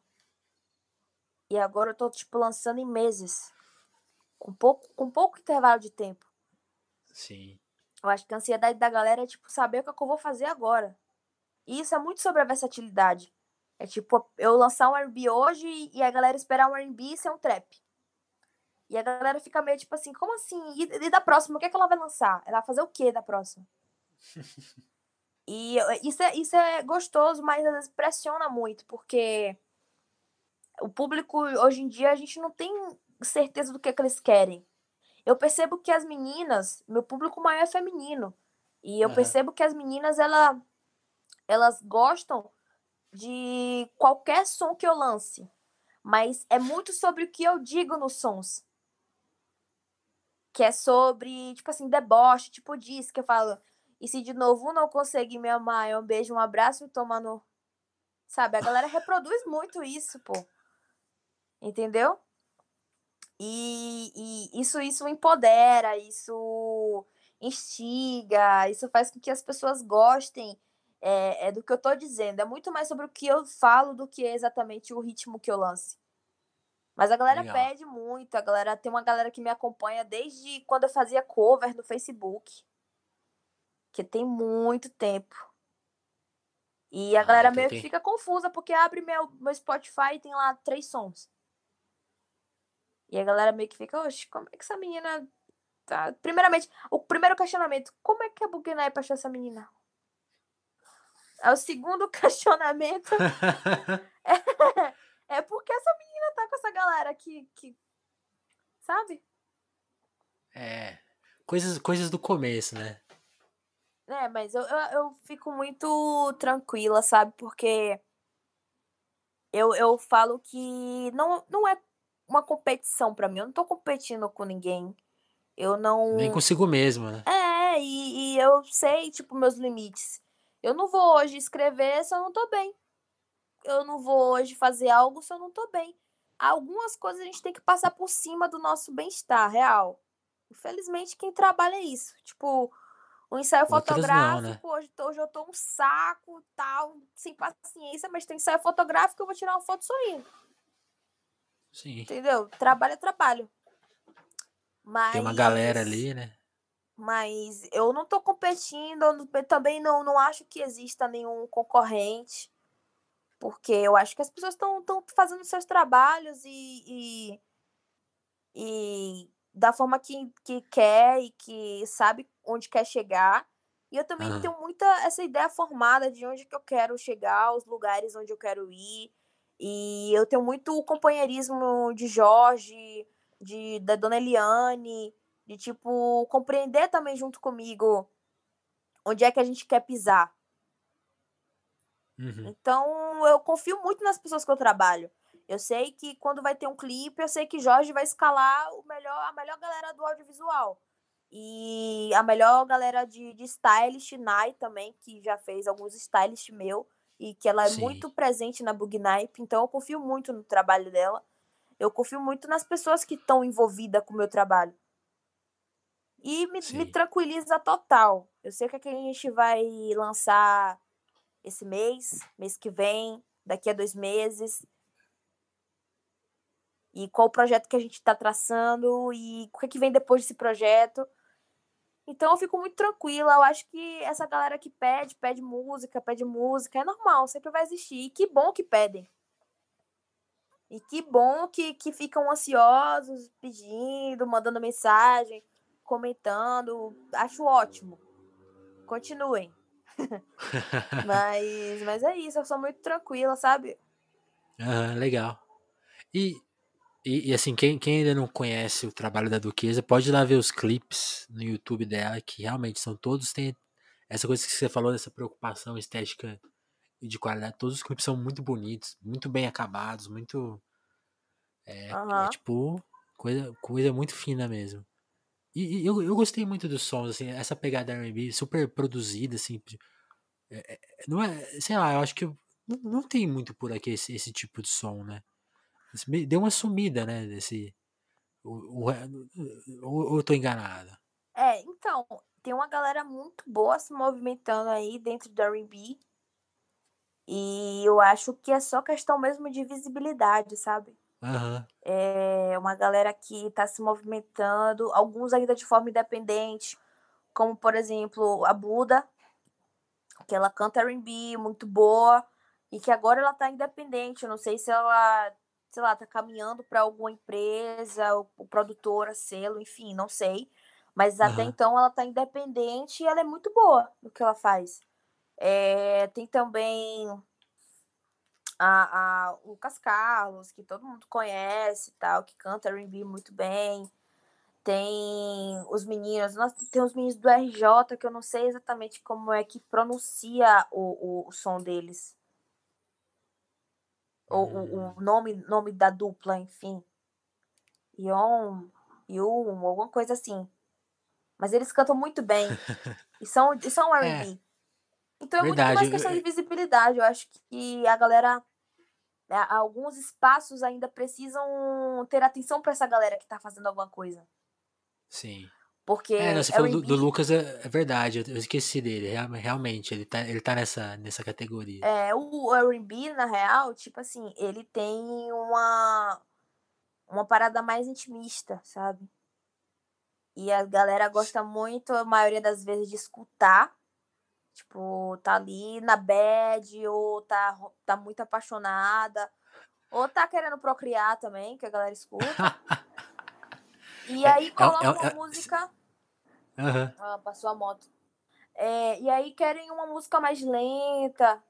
E agora eu tô, tipo, lançando em meses. Com pouco, com pouco intervalo de tempo. Sim. Eu acho que a ansiedade da galera é, tipo, saber o que, é que eu vou fazer agora. E isso é muito sobre a versatilidade. É tipo, eu lançar um R&B hoje e a galera esperar um R&B e ser um trap. E a galera fica meio tipo assim, como assim? E, e da próxima, o que, é que ela vai lançar? Ela vai fazer o que da próxima? e isso é, isso é gostoso, mas às vezes pressiona muito, porque o público, hoje em dia, a gente não tem certeza do que, é que eles querem. Eu percebo que as meninas, meu público maior é feminino. E eu uhum. percebo que as meninas, ela, elas gostam de qualquer som que eu lance. Mas é muito sobre o que eu digo nos sons. Que é sobre, tipo assim, deboche, tipo disso, que eu falo. E se de novo não conseguir me amar, é um beijo, um abraço toma no. Sabe? A galera reproduz muito isso, pô. Entendeu? E, e isso, isso empodera, isso instiga, isso faz com que as pessoas gostem é, é, do que eu tô dizendo. É muito mais sobre o que eu falo do que exatamente o ritmo que eu lance. Mas a galera Legal. pede muito, a galera tem uma galera que me acompanha desde quando eu fazia cover no Facebook. Que tem muito tempo. E a ah, galera meio que fica confusa, porque abre meu, meu Spotify e tem lá três sons. E a galera meio que fica, oxe, como é que essa menina tá? Primeiramente, o primeiro questionamento, como é que a Bugnaip achou essa menina? É o segundo questionamento. é, é porque essa menina tá com essa galera aqui, que, sabe? É, coisas, coisas do começo, né? É, mas eu, eu, eu fico muito tranquila, sabe? Porque eu, eu falo que não, não é uma competição para mim. Eu não tô competindo com ninguém. Eu não. Nem consigo mesmo, né? É, e, e, eu sei, tipo, meus limites. Eu não vou hoje escrever se eu não tô bem. Eu não vou hoje fazer algo se eu não tô bem. Algumas coisas a gente tem que passar por cima do nosso bem-estar real. Infelizmente, quem trabalha é isso. Tipo, o ensaio Outras fotográfico, não, né? hoje, hoje eu tô um saco, tal, sem paciência, mas tem ensaio fotográfico, eu vou tirar uma foto sorrindo. Sim. Entendeu? Trabalho é trabalho. Mas, Tem uma galera ali, né? Mas eu não tô competindo, eu também não, não acho que exista nenhum concorrente. Porque eu acho que as pessoas estão fazendo seus trabalhos e, e, e, da forma que, que quer e que sabe onde quer chegar. E eu também tenho muita essa ideia formada de onde que eu quero chegar, os lugares onde eu quero ir. E eu tenho muito companheirismo de Jorge, de da Dona Eliane, de tipo compreender também junto comigo onde é que a gente quer pisar. Uhum. Então eu confio muito nas pessoas que eu trabalho. Eu sei que quando vai ter um clipe, eu sei que Jorge vai escalar o melhor, a melhor galera do audiovisual. E a melhor galera de, de stylist, Nai também, que já fez alguns stylists meu e que ela é Sim. muito presente na Bugnipe, então eu confio muito no trabalho dela. Eu confio muito nas pessoas que estão envolvidas com o meu trabalho. E me, me, tranquiliza total. Eu sei que, é que a gente vai lançar esse mês, mês que vem, daqui a dois meses. E qual o projeto que a gente está traçando e o que, é que vem depois desse projeto. Então eu fico muito tranquila. Eu acho que essa galera que pede, pede música, pede música, é normal, sempre vai existir. E que bom que pedem. E que bom que, que ficam ansiosos, pedindo, mandando mensagem, comentando. Acho ótimo. Continuem. mas, mas é isso, eu sou muito tranquila, sabe? Ah, legal. E e, e, assim, quem, quem ainda não conhece o trabalho da Duquesa, pode ir lá ver os clipes no YouTube dela, que realmente são todos, tem essa coisa que você falou, dessa preocupação estética e de qualidade. Todos os clipes são muito bonitos, muito bem acabados, muito. É, uhum. é tipo, coisa, coisa muito fina mesmo. E, e, eu, eu gostei muito dos sons, assim, essa pegada RB super produzida, assim. É, é, não é, sei lá, eu acho que não, não tem muito por aqui esse, esse tipo de som, né? Deu uma sumida, né? Desse. Ou, ou eu tô enganada? É, então, tem uma galera muito boa se movimentando aí dentro do RB. E eu acho que é só questão mesmo de visibilidade, sabe? Uhum. É uma galera que tá se movimentando, alguns ainda de forma independente, como por exemplo a Buda. que ela canta R&B muito boa e que agora ela tá independente. Eu não sei se ela, sei lá, tá caminhando para alguma empresa, o, o produtora, selo, enfim, não sei. Mas até então ela tá independente e ela é muito boa no que ela faz. É, tem também a, a o Lucas Carlos, que todo mundo conhece tal, que canta R&B muito bem. Tem os meninos, nossa, tem os meninos do RJ, que eu não sei exatamente como é que pronuncia o, o, o som deles. O, o, Hum. o nome, nome da dupla, enfim. Yon, Yum, alguma coisa assim. Mas eles cantam muito bem. E são, e são É, R&B. Então é muito verdade. mais eu- questão de eu- visibilidade. Eu acho que a galera. né, Alguns espaços ainda precisam ter atenção pra essa galera que tá fazendo alguma coisa. Sim. Porque É, não, você falou do, do Lucas, é, é verdade, eu, eu esqueci dele. real- Realmente, ele tá, ele tá nessa, nessa categoria. É, o R&B, na real, tipo assim, ele tem uma uma parada mais intimista, sabe? E a galera gosta muito, a maioria das vezes, de escutar. Tipo, tá ali na bad, ou tá, tá muito apaixonada, ou tá querendo procriar também, que a galera escuta. E É, aí é, coloca é, uma música. aham, Ah, passou a moto. É, e aí querem uma música mais lenta,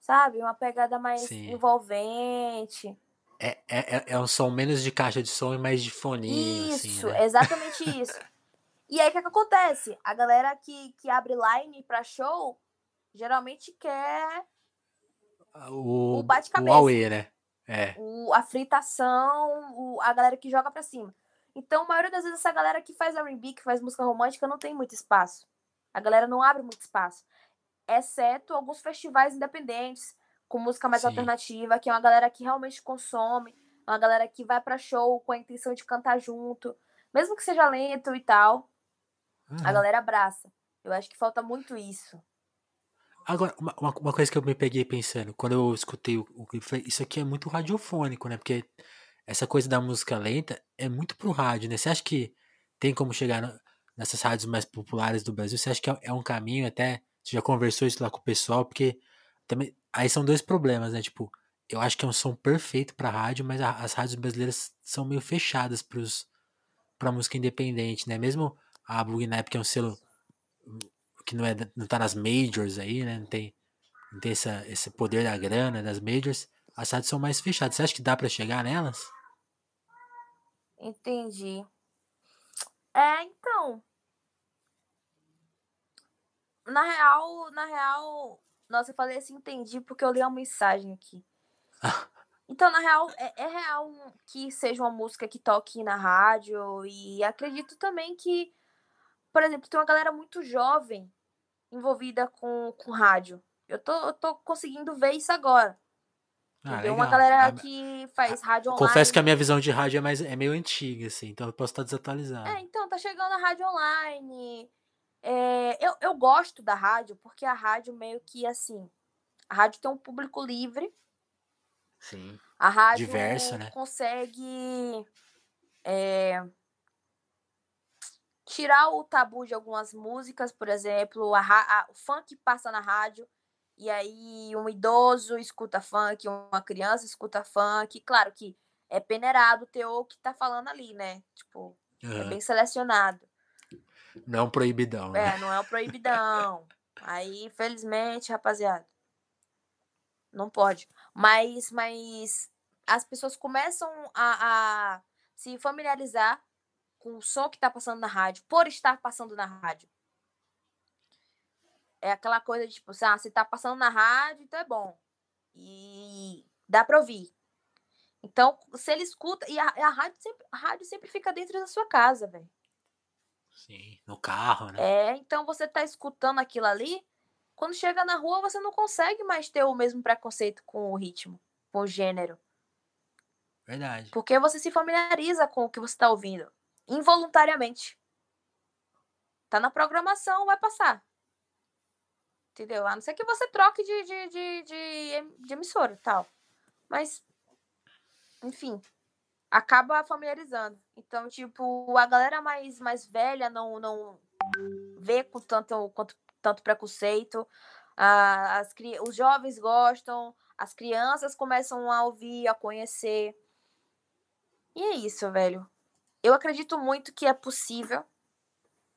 sabe? Uma pegada mais sim. envolvente. É, é, é- um som menos de caixa de som e mais de foninho, assim, Isso, né? exatamente isso. E aí o que, que acontece? A galera que, que abre line pra show geralmente quer o O, o bate-cabeça, Huawei, né? É, o, a fritação, o, a galera que joga pra cima. Então, a maioria das vezes, essa galera que faz R&B, que faz música romântica, não tem muito espaço. A galera não abre muito espaço. Exceto alguns festivais independentes, com música mais sim. alternativa, que é uma galera que realmente consome, uma galera que vai pra show com a intenção de cantar junto. Mesmo que seja lento e tal, a galera abraça. Eu acho que falta muito isso. Agora, uma, uma, uma coisa que eu me peguei pensando, quando eu escutei o, o clipe, falei, isso aqui é muito radiofônico, né? Porque essa coisa da música lenta é muito pro rádio, né? Você acha que tem como chegar no- nessas rádios mais populares do Brasil? Você acha que é, é um caminho até? Você já conversou isso lá com o pessoal? Porque também aí são dois problemas, né? Tipo, eu acho que é um som perfeito pra rádio, mas a- as rádios brasileiras são meio fechadas pros, pra música independente, né? Mesmo a Bugnap, que é um selo que não, é, não tá nas majors aí, né? Não tem, não tem essa, esse poder da grana das majors. As rádios são mais fechadas. Você acha que dá pra chegar nelas? Entendi. É, então, na real, na real, nossa, eu falei assim, entendi, porque eu li uma mensagem aqui. Então, na real, é, é real que seja uma música que toque na rádio e acredito também que, por exemplo, tem uma galera muito jovem envolvida com, com rádio. Eu tô, eu tô conseguindo ver isso agora. Ah? Uma galera A- que faz rádio Confesso que a online. minha visão de rádio é, mais, é meio antiga, assim, então eu posso estar É, desatualizado. então, tá chegando a rádio online. É, eu, eu gosto da rádio, porque a rádio meio que assim. A rádio tem um público livre. Sim. A rádio Diverso, né? consegue é, tirar o tabu de algumas músicas, por exemplo, a, a- o funk passa na rádio, e aí um idoso escuta funk, uma criança escuta funk. Claro que é peneirado o teor que tá falando ali, né? Tipo, é Aham. bem selecionado. Não um proibidão, né? É, não é o proibidão. Aí, infelizmente, rapaziada, não pode. Mas, mas as pessoas começam a, a se familiarizar com o som que tá passando na rádio, por estar passando na rádio. É aquela coisa de tipo, ah, se tá passando na rádio, então é bom. E dá pra ouvir. Então, se ele escuta. E a, a rádio, sempre, a rádio sempre fica dentro da sua casa, velho. Sim. No carro, né? É, então você tá escutando aquilo ali, quando chega na rua você não consegue mais ter o mesmo preconceito com o ritmo, com o gênero, Verdade. porque você se familiariza com o que você tá ouvindo, involuntariamente. Tá na programação, vai passar. Entendeu? A não ser que você troque de, de, de, de, de emissora tal. Mas, enfim, acaba familiarizando. Então, tipo, a galera mais, mais velha não, não vê com tanto, quanto, tanto preconceito. as, os jovens gostam, as crianças começam a ouvir, a conhecer. E é isso, velho. Eu acredito muito que é possível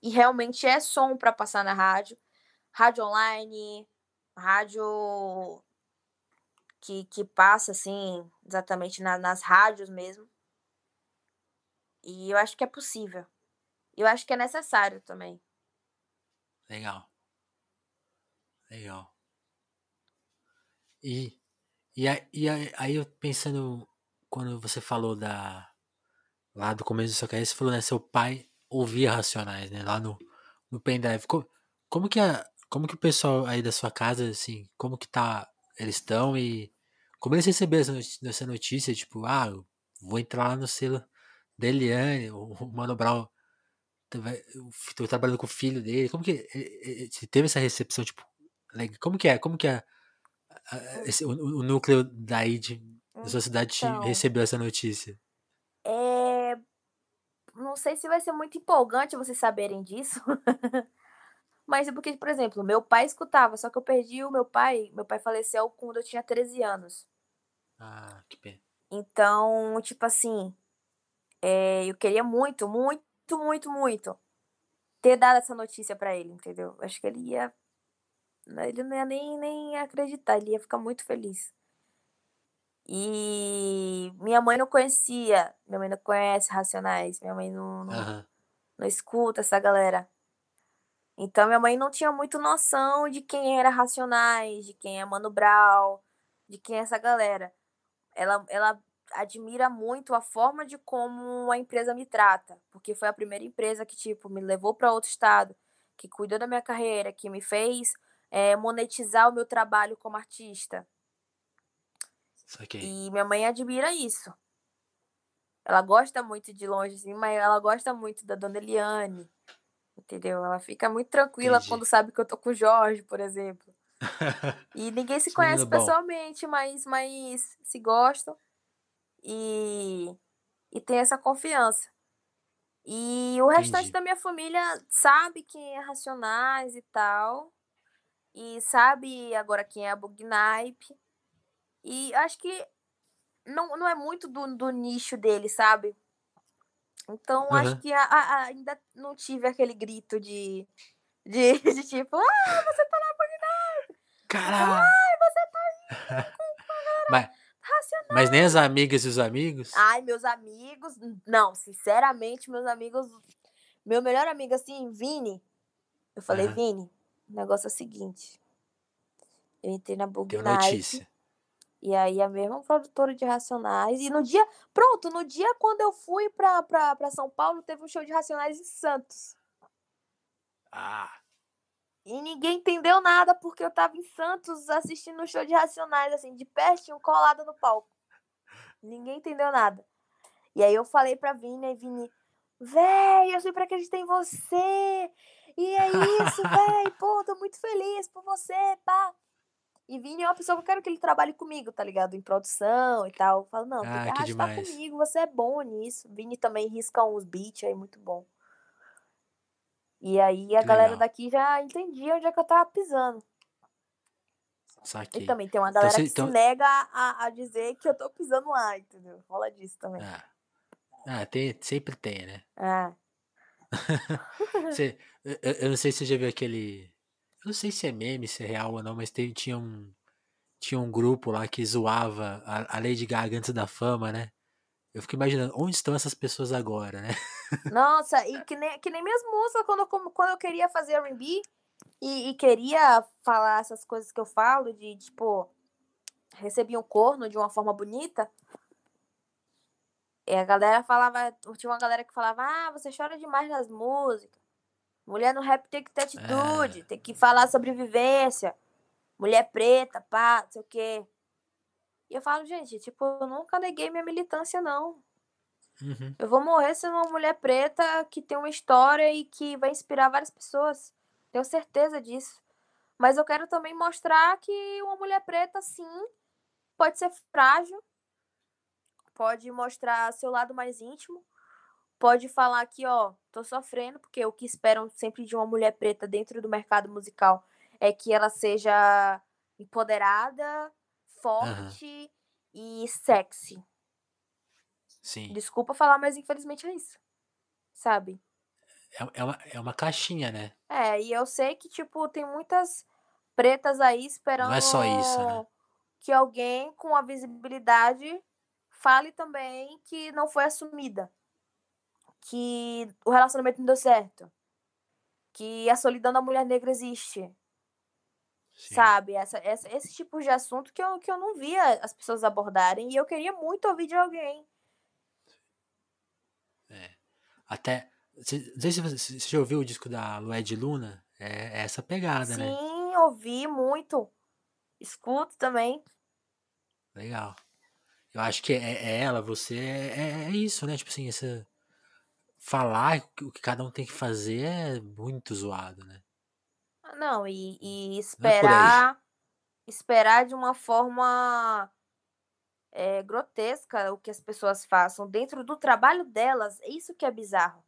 e realmente é som para passar na rádio. Rádio online, rádio que, que passa, assim, exatamente na, nas rádios mesmo. E eu acho que é possível. Eu acho que é necessário também. Legal. Legal. E, e, e aí eu pensando, quando você falou da. Lá do começo do carreira, você falou, né? Seu pai ouvia Racionais, né? Lá no, no pendrive. Como, como que a, como que o pessoal aí da sua casa, assim, como que tá, eles estão e como eles receberam essa notícia, tipo, ah, vou entrar lá no selo da Eliane, o Mano Brown tô trabalhando com o filho dele, como que se teve essa recepção, tipo, como que é, como que é esse, o, o, núcleo daí de, da sua cidade então, recebeu essa notícia? Não sei se vai ser muito empolgante vocês saberem disso, mas é porque, por exemplo, meu pai escutava, só que eu perdi o meu pai, meu pai faleceu quando eu tinha 13 anos. Ah, que pena. Então, tipo assim, é, eu queria muito, muito, muito, muito ter dado essa notícia para ele, entendeu? Acho que ele ia. Ele não ia nem, nem acreditar, ele ia ficar muito feliz. E minha mãe não conhecia, minha mãe não conhece Racionais, minha mãe não, não, uhum. não escuta essa galera. Então minha mãe não tinha muito noção de quem era Racionais, de quem é Mano Brown, de quem é essa galera ela, ela admira muito a forma de como a empresa me trata, porque foi a primeira empresa que, tipo, me levou para outro estado, que cuidou da minha carreira, que me fez é, monetizar o meu trabalho como artista. E minha mãe admira isso. Ela gosta muito de longe, assim, mas ela gosta muito da dona Eliane. Entendeu? Ela fica muito tranquila Entendi. quando sabe que eu tô com o Jorge, por exemplo. e ninguém se conhece pessoalmente, mas, mas se gostam e, e tem essa confiança. E o Entendi. restante da minha família sabe quem é Racionais e tal. E sabe agora quem é a Bugnipe. E acho que não, não é muito do, do nicho dele, sabe? Então uhum. acho que a, a, ainda não tive aquele grito de, de, de tipo, ah, você tá na Caralho! Ai, você tá aí mas, mas nem as amigas e os amigos? Ai, meus amigos. Não, sinceramente, meus amigos. Meu melhor amigo, assim, Vini. Eu falei, uhum. Vini, o negócio é o seguinte. Eu entrei na Bug Deu notícia. E aí a mesma produtora de Racionais. E no dia. Pronto, no dia quando eu fui pra, pra, pra São Paulo, teve um show de Racionais em Santos. Ah. E ninguém entendeu nada porque eu tava em Santos assistindo um show de Racionais, assim, de pertinho, colado no palco. Ninguém entendeu nada. E aí eu falei pra Vini, e Vini, véi, eu sempre acreditei em você. E é isso, véi, pô, tô muito feliz por você, pá. E Vini é uma pessoa que eu quero que ele trabalhe comigo, tá ligado? Em produção e tal. Eu falo, não, ah, tem que arrastar comigo, você é bom nisso. Vini também risca uns beats aí, muito bom. E aí a que galera legal. daqui já entendia onde é que eu tava pisando. Saquei. E também tem uma então galera então, que então... se nega a, a dizer que eu tô pisando lá, entendeu? Rola disso também. Ah, ah tem, sempre tem, né? É. você, eu, eu, não sei se você já viu aquele. Eu não sei se é meme, se é real ou não, mas teve, tinha um. Tinha um grupo lá que zoava a, a Lady Gaga antes da fama, né? Eu fico imaginando, onde estão essas pessoas agora, né? Nossa, e que nem, que nem músicas, quando, quando eu queria fazer R&B e, e, queria falar essas coisas que eu falo, de, tipo, recebi um corno de uma forma bonita, e a galera falava, tinha uma galera que falava, ah, você chora demais nas músicas. Mulher no rap tem que ter atitude, é. tem que falar sobre vivência. Mulher preta, pá, não sei o quê. E eu falo, gente, tipo, eu nunca neguei minha militância, não. Uhum. Eu vou morrer sendo uma mulher preta que tem uma história e que vai inspirar várias pessoas. Tenho certeza disso. Mas eu quero também mostrar que uma mulher preta, sim, pode ser frágil, pode mostrar seu lado mais íntimo, pode falar que, ó, tô sofrendo, porque o que esperam sempre de uma mulher preta dentro do mercado musical é que ela seja empoderada, forte e sexy. Sim. Desculpa falar, mas infelizmente é isso. Sabe? É, é, uma, é uma caixinha, né? É, e eu sei que, tipo, tem muitas pretas aí esperando Não é só isso, né? que alguém com a visibilidade fale também que não foi assumida. Que o relacionamento não deu certo. Que a solidão da mulher negra existe. Sim. Sabe? Essa, essa, esse tipo de assunto que eu, que eu não via as pessoas abordarem. E eu queria muito ouvir de alguém. Até. cê- Não sei se você, já ouviu o disco da Lued Luna. É, é essa pegada, né? Sim, ouvi muito. Escuto também. Legal. Eu acho que é, é ela, você é, é- é isso, né? Tipo assim, essa. Falar o que cada um tem que fazer é muito zoado, né? Ah, Não, e, e é esperar. Esperar de uma forma é, grotesca o que as pessoas façam dentro do trabalho delas. É isso que é bizarro.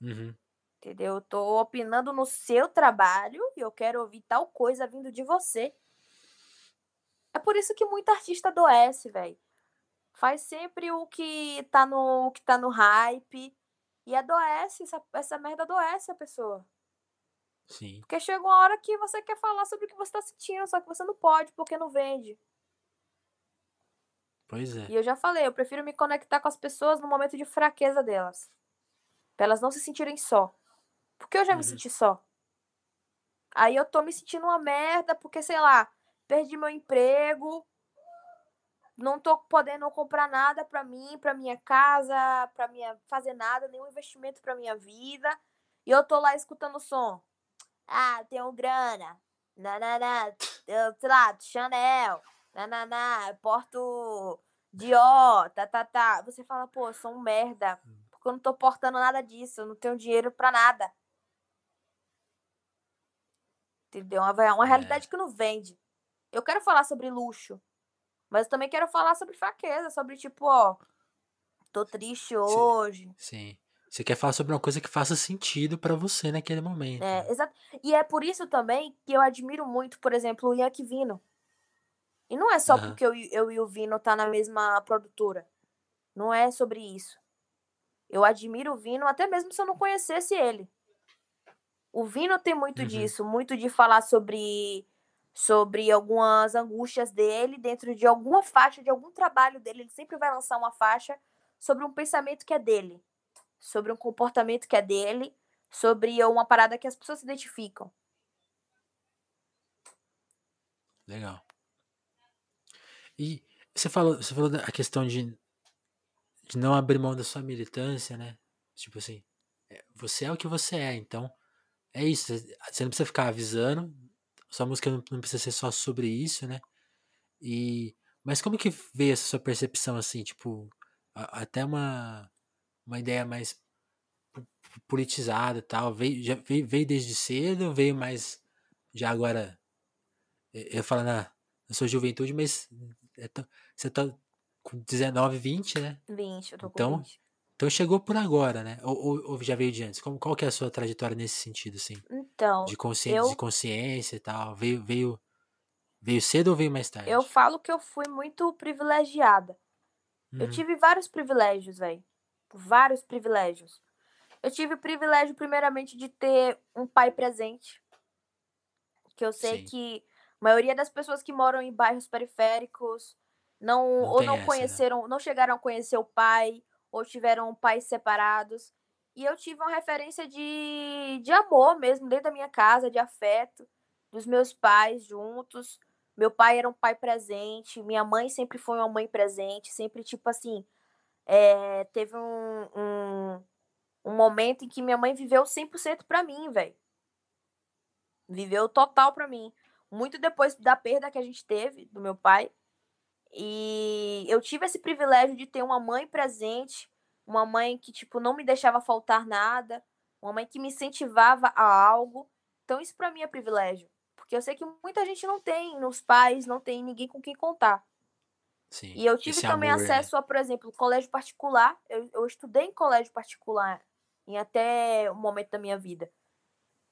Uhum. Entendeu? Eu tô opinando no seu trabalho e eu quero ouvir tal coisa vindo de você. É por isso que muita artista adoece, velho. Faz sempre o que tá no o que tá no hype e adoece, essa, essa merda adoece a pessoa. Sim. Porque chega uma hora que você quer falar sobre o que você tá sentindo, só que você não pode porque não vende. Pois é. E eu já falei, eu prefiro me conectar com as pessoas no momento de fraqueza delas. Pra elas não se sentirem só. Porque eu já me Uhum. senti só. Aí eu tô me sentindo uma merda, porque, sei lá, perdi meu emprego, não tô podendo comprar nada pra mim, pra minha casa, pra minha fazer nada, nenhum investimento pra minha vida. E eu tô lá escutando o som. Ah, tenho grana. Nananá, eu, sei lá, Chanel. Nananá, porto Dior, tá, tá, tá. Você fala, pô, eu sou um merda. Porque eu não tô portando nada disso, eu não tenho dinheiro pra nada. Entendeu? É uma, uma É. realidade que não vende. Eu quero falar sobre luxo, mas eu também quero falar sobre fraqueza, sobre tipo, ó, tô triste hoje. Sim. Você quer falar sobre uma coisa que faça sentido pra você naquele momento. É, né? exato. E é por isso também que eu admiro muito, por exemplo, o Yankee Vino. E não é só Aham. porque eu, e- eu e o Vino tá na mesma produtora. Não é sobre isso. Eu admiro o Vino até mesmo se eu não conhecesse ele. O Vino tem muito Uhum. disso, muito de falar sobre sobre algumas angústias dele dentro de alguma faixa, de algum trabalho dele. Ele sempre vai lançar uma faixa sobre um pensamento que é dele, sobre um comportamento que é dele, sobre uma parada que as pessoas se identificam. Legal. E você falou, você falou da questão de, de não abrir mão da sua militância, né? Tipo assim, é, você é o que você é, então é isso. Você não precisa ficar avisando, sua música não, não precisa ser só sobre isso, né? E mas como que veio essa sua percepção assim, tipo, a- até uma uma ideia mais po- politizada tal, veio já veio, veio desde cedo, veio mais já agora eu falo na, na sua juventude, mas é tão- você tá com 19, 20, né? 20, eu tô com Então, 20. Então chegou por agora, né? Ou, ou- ou já veio de antes? Como, qual que é a sua trajetória nesse sentido, assim? Então, De, consci... eu- de consciência e tal? Veio, veio, veio cedo ou veio mais tarde? eu falo que eu fui muito privilegiada. Eu Uhum. tive vários privilégios, velho. Vários privilégios. Eu tive o privilégio, primeiramente, de ter um pai presente. Que eu sei Sim. que a maioria das pessoas que moram em bairros periféricos não, Não ou não essa, né? conheceram, não chegaram a conhecer o pai, ou tiveram pais separados. E eu tive uma referência de, de amor mesmo, dentro da minha casa, de afeto, dos meus pais juntos. Meu pai era um pai presente, minha mãe sempre foi uma mãe presente, sempre, tipo assim, é, teve um, um, um momento em que minha mãe viveu 100% pra mim, velho. Viveu total pra mim. Muito depois da perda que a gente teve do meu pai. E eu tive esse privilégio de ter uma mãe presente, uma mãe que, tipo, não me deixava faltar nada, uma mãe que me incentivava a algo. Então, isso pra mim é privilégio. Porque eu sei que muita gente não tem nos pais, não tem ninguém com quem contar. Sim. E eu tive também amor, né? acesso a, por exemplo, colégio particular. Eu, eu estudei em colégio particular em até um momento da minha vida.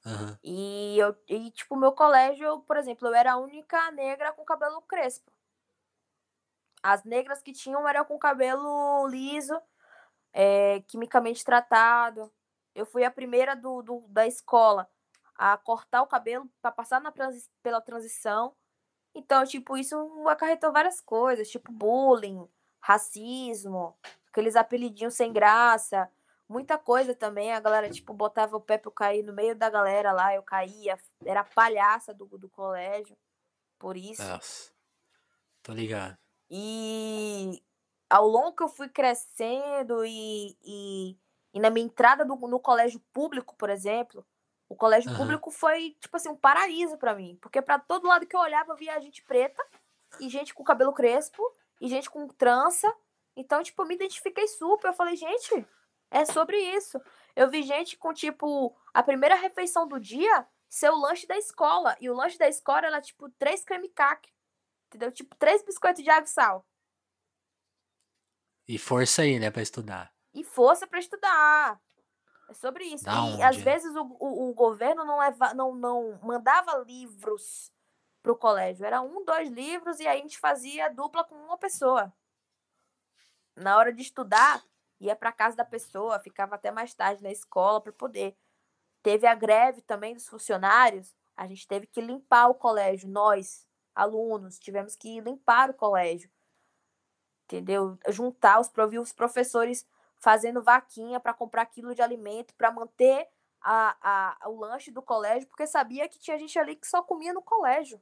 Aham. E, eu, e, tipo, meu colégio, eu, por exemplo, eu era a única negra com cabelo crespo. As negras que tinham eram com cabelo liso, é, quimicamente tratado. Eu fui a primeira do, do da escola a cortar o cabelo para passar na transi pela transição. Então, tipo, isso acarretou várias coisas, tipo bullying, racismo, aqueles apelidinhos sem graça, muita coisa também. A galera, tipo, botava o pé pra eu cair no meio da galera lá, eu caía, era palhaça do, do colégio, por isso. Nossa. Tô ligado. E ao longo que eu fui crescendo e, e, e na minha entrada do, no colégio público, por exemplo, o colégio Aham. público foi, tipo assim, um paraíso pra mim. Porque pra todo lado que eu olhava, eu via gente preta, e gente com cabelo crespo, e gente com trança. Então, tipo, eu me identifiquei super. Eu falei, gente, é sobre isso. Eu vi gente com, tipo, a primeira refeição do dia ser o lanche da escola. E o lanche da escola era, tipo, três creme caque. Entendeu? Tipo, três biscoitos de água e sal. E força aí, né, pra estudar. E força pra estudar. É sobre isso. Da e onde, às vezes o, o, o governo não, leva, não, não mandava livros pro colégio. Era um, dois livros e aí a gente fazia dupla com uma pessoa. Na hora de estudar, ia pra casa da pessoa, ficava até mais tarde na escola para poder. Teve a greve também dos funcionários. A gente teve que limpar o colégio. Nós, alunos, tivemos que limpar o colégio. Entendeu? Juntar os, os professores fazendo vaquinha para comprar quilo de alimento, para manter a, a, o lanche do colégio, porque sabia que tinha gente ali que só comia no colégio.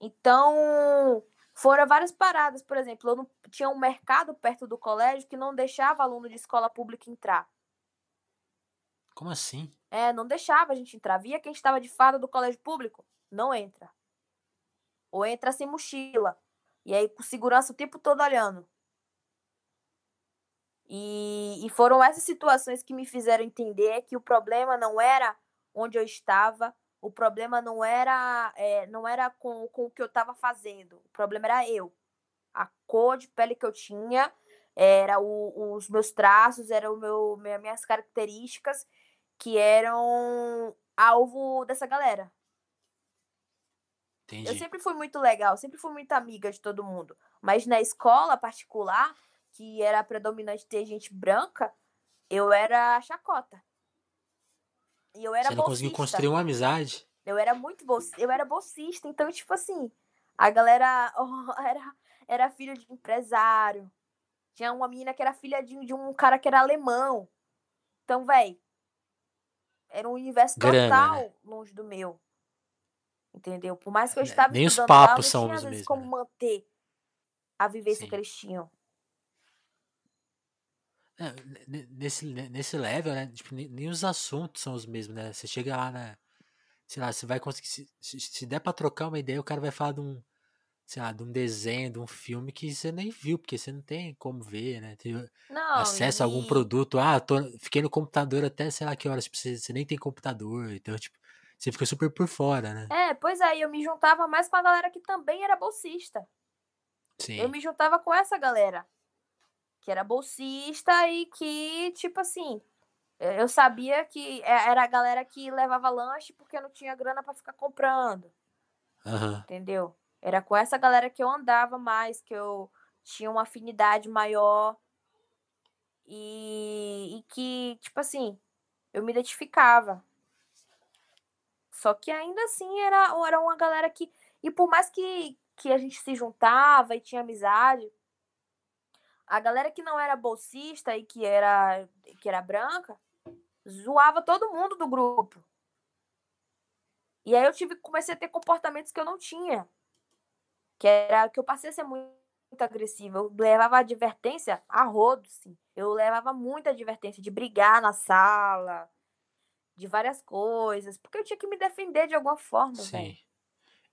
Então, foram várias paradas. Por exemplo, eu não, tinha um mercado perto do colégio que não deixava aluno de escola pública entrar. Como assim? É, não deixava a gente entrar. Via quem estava de fada do colégio público, não entra. Ou entra sem mochila. E aí com segurança o tempo todo olhando. E, e foram essas situações que me fizeram entender que o problema não era onde eu estava, o problema não era, é, não era com, com o que eu estava fazendo, o problema era eu. A cor de pele que eu tinha, era o, os meus traços, eram meu, minha- minhas características que eram alvo dessa galera. Eu Entendi. sempre fui muito legal, sempre fui muito amiga de todo mundo. Mas na escola particular, que era predominante ter gente branca, eu era chacota. E eu era Você não conseguiu bolsista. construir uma amizade? Eu era muito bols... eu era bolsista, então tipo assim, a galera oh, era era filho de empresário. Tinha uma menina que era filha de, de um cara que era alemão. Então, velho, era um universo Grana, total né? longe do meu. Entendeu? Por mais que eu Ne- estava nem os estudando lá, eu papos não são tinha, os às vezes, mesmos, como né? manter a vivência Sim. que eles tinham. É, ne- nesse, ne- nesse level, né? Tipo, nem, nem os assuntos são os mesmos, né? Você chega lá na. Sei lá, você vai conseguir. Se, se, der pra trocar uma ideia, o cara vai falar de um. Sei lá, de um desenho, de um filme que você nem viu, porque você não tem como ver, né? Tem Não, acesso a algum e- produto. Ah, tô, fiquei no computador até sei lá que horas. Tipo, você, você nem tem computador. Então, tipo, você fica super por fora, né? É, pois é, eu me juntava mais com a galera que também era bolsista. Sim. Eu me juntava com essa galera que era bolsista e que, tipo assim, eu sabia que é- era a galera que levava lanche porque não tinha grana pra ficar comprando, Aham. entendeu? Era com essa galera que eu andava mais, que eu tinha uma afinidade maior e, e que, tipo assim, eu me identificava. Só que ainda assim era, era uma galera que. E por mais que, que a gente se juntava e tinha amizade, a galera que não era bolsista e que era, que era branca zoava todo mundo do grupo. E aí eu tive comecei a ter comportamentos que eu não tinha. Que era que eu passei a ser muito, agressiva. Eu levava advertência a rodo, sim. Eu levava muita advertência de brigar na sala, de várias coisas, porque eu tinha que me defender de alguma forma. Sim.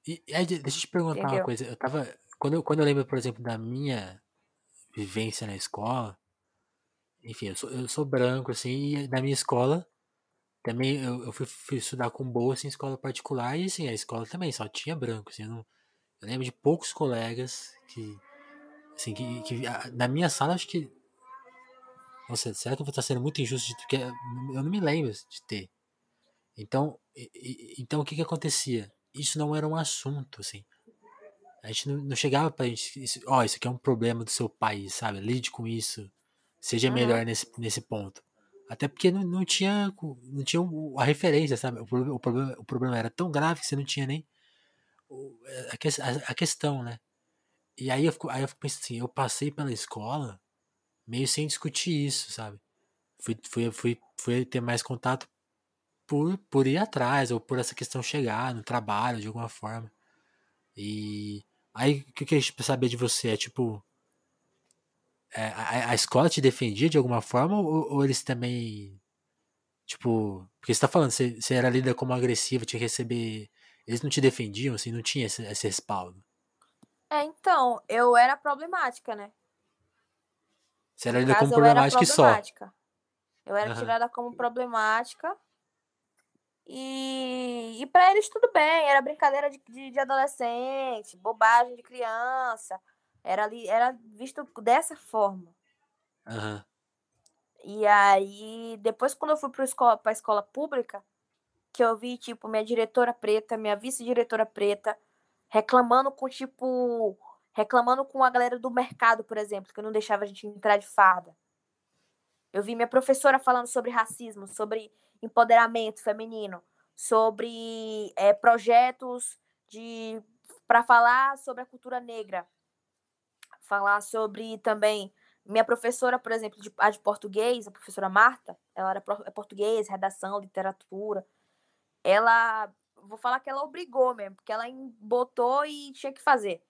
E e deixa eu te perguntar uma Entendeu? coisa. Eu tava. Quando eu, quando eu lembro, por exemplo, da minha vivência na escola, enfim, eu sou, eu sou branco, assim, e na minha escola também eu, eu fui, fui estudar com bolsa em escola particular, e assim, a escola também só tinha branco, assim, eu, não, eu lembro de poucos colegas que. Assim, que, que na minha sala, acho que. Nossa, será que eu vou estar sendo muito injusto? De, porque eu não me lembro de ter. Então, então o que que acontecia? Isso não era um assunto, assim. A gente não, não chegava pra gente, ó, oh, isso aqui é um problema do seu país, sabe? Lide com isso. Seja uhum. melhor nesse, nesse ponto. Até porque não, não tinha não tinha a referência, sabe? O problema, o, problema, o problema era tão grave que você não tinha nem a, a, a questão, né? E aí eu, fico, aí eu fico pensando assim, eu passei pela escola meio sem discutir isso, sabe? Fui, fui, fui, fui ter mais contato por, por ir atrás, ou por essa questão chegar no trabalho de alguma forma. E aí o que eu queria saber de você é tipo. É, a, a, escola te defendia de alguma forma ou, ou, eles também. Tipo. Porque você tá falando, você, você era lida como agressiva, que receber. Eles não te defendiam, assim, não tinha esse, esse respaldo. É, então, eu era problemática, né? Você era lida como problemática, problemática, só. Eu era uhum. tirada como problemática. E, e para eles tudo bem, era brincadeira de, de, de, adolescente, bobagem de criança. Era, era visto dessa forma. Uhum. E aí, depois quando eu fui para escola, a escola pública, que eu vi, tipo, minha diretora preta, minha vice-diretora preta, reclamando com, tipo, reclamando com a galera do mercado, por exemplo, que não deixava a gente entrar de farda. Eu vi minha professora falando sobre racismo, sobre empoderamento feminino, sobre é, projetos de para falar sobre a cultura negra, falar sobre também minha professora, por exemplo, de, a de português, a professora Marta, ela era é português, redação, literatura. Ela, vou falar que ela obrigou mesmo, porque ela botou e tinha que fazer.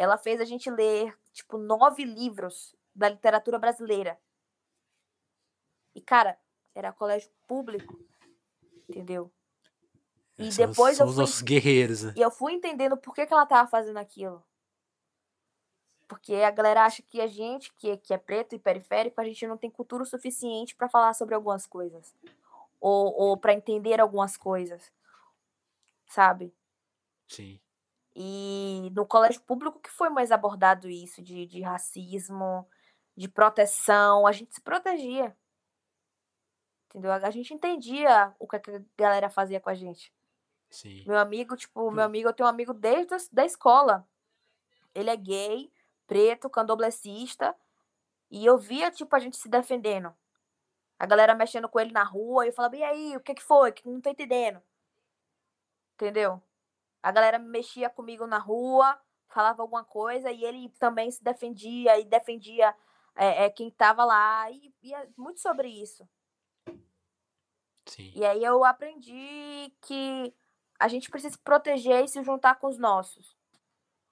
Ela fez a gente ler, tipo, nove livros da literatura brasileira. E, cara, era colégio público, entendeu? E é, são, depois são eu fui, os nossos guerreiros. Né? E eu fui entendendo por que, que ela tava fazendo aquilo. Porque a galera acha que a gente, que, que é preto e periférico, a gente não tem cultura suficiente para falar sobre algumas coisas. Ou, ou para entender algumas coisas. Sabe? Sim. E no colégio público que foi mais abordado isso, de, de racismo, de proteção, a gente se protegia. Entendeu? A gente entendia o que a galera fazia com a gente. Sim. Meu amigo, tipo, meu amigo, eu tenho um amigo desde a da escola. Ele é gay, preto, candomblessista. E eu via, tipo, a gente se defendendo. A galera mexendo com ele na rua. E eu falava, e aí, o que que foi? Que não tô entendendo. Entendeu? A galera mexia comigo na rua, falava alguma coisa. E ele também se defendia. E defendia é, é, quem tava lá. E, e é muito sobre isso. Sim. E aí eu aprendi que a gente precisa se proteger e se juntar com os nossos.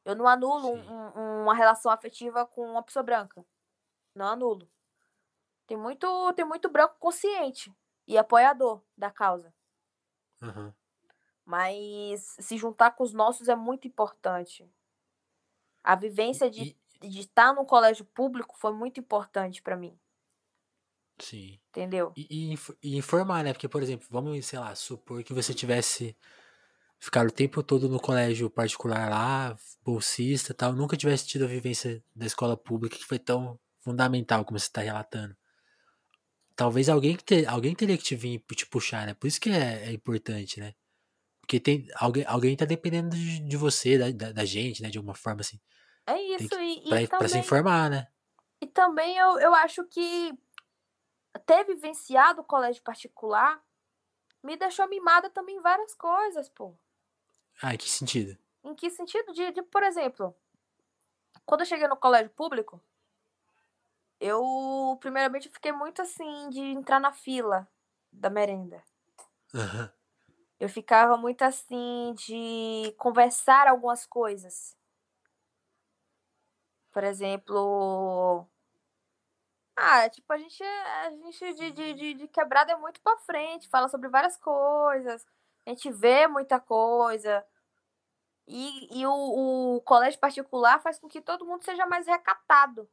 Eu não anulo um, uma relação afetiva com uma pessoa branca. Não anulo. Tem muito, tem muito branco consciente e apoiador da causa. Uhum. Mas se juntar com os nossos é muito importante. A vivência de, e... de estar no colégio público foi muito importante para mim. Sim. Entendeu? E, e, e, informar, né? Porque, por exemplo, vamos, sei lá, supor que você tivesse ficado o tempo todo no colégio particular lá, bolsista tal, nunca tivesse tido a vivência da escola pública que foi tão fundamental como você está relatando. Talvez alguém, ter, alguém teria que te vir te puxar, né? Por isso que é, é importante, né? Porque tem alguém, alguém tá dependendo de, de você, da, da, da, gente, né? De alguma forma assim. É isso, que, e, pra, e pra também, se informar, né? E também eu, eu acho que ter vivenciado o colégio particular me deixou mimada também em várias coisas, pô. Ah, em que sentido? Em que sentido? De, de, por exemplo, quando eu cheguei no colégio público, eu, primeiramente, fiquei muito assim de entrar na fila da merenda. Uhum. Eu ficava muito assim de conversar algumas coisas. Por exemplo, ah, tipo, a gente, a gente de, de, de, de quebrada é muito pra frente, fala sobre várias coisas, a gente vê muita coisa. E, e o, o colégio particular faz com que todo mundo seja mais recatado.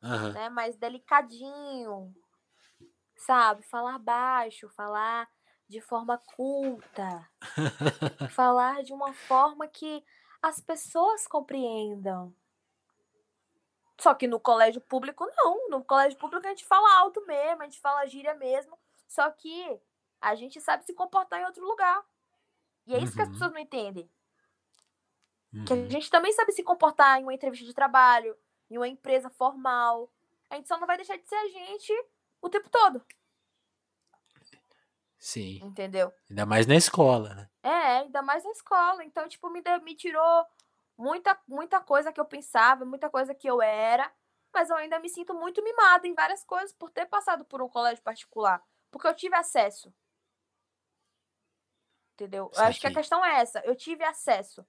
Uhum. Né? Mais delicadinho. Sabe? Falar baixo, falar de forma culta. falar de uma forma que as pessoas compreendam. Só que no colégio público, não. No colégio público a gente fala alto mesmo, a gente fala gíria mesmo. Só que A gente sabe se comportar em outro lugar. E é isso que as Uhum. pessoas não entendem. Que a Uhum. gente também sabe se comportar em uma entrevista de trabalho, em uma empresa formal. A gente só não vai deixar de ser a gente o tempo todo, Sim. entendeu? Ainda mais na escola, né? É, ainda mais na escola. Então, tipo, me, deu- me tirou muita, muita coisa que eu pensava, muita coisa que eu era. Mas eu ainda me sinto muito mimada em várias coisas por ter passado por um colégio particular. Porque eu tive acesso. Entendeu? Eu acho que a questão é essa. Eu tive acesso.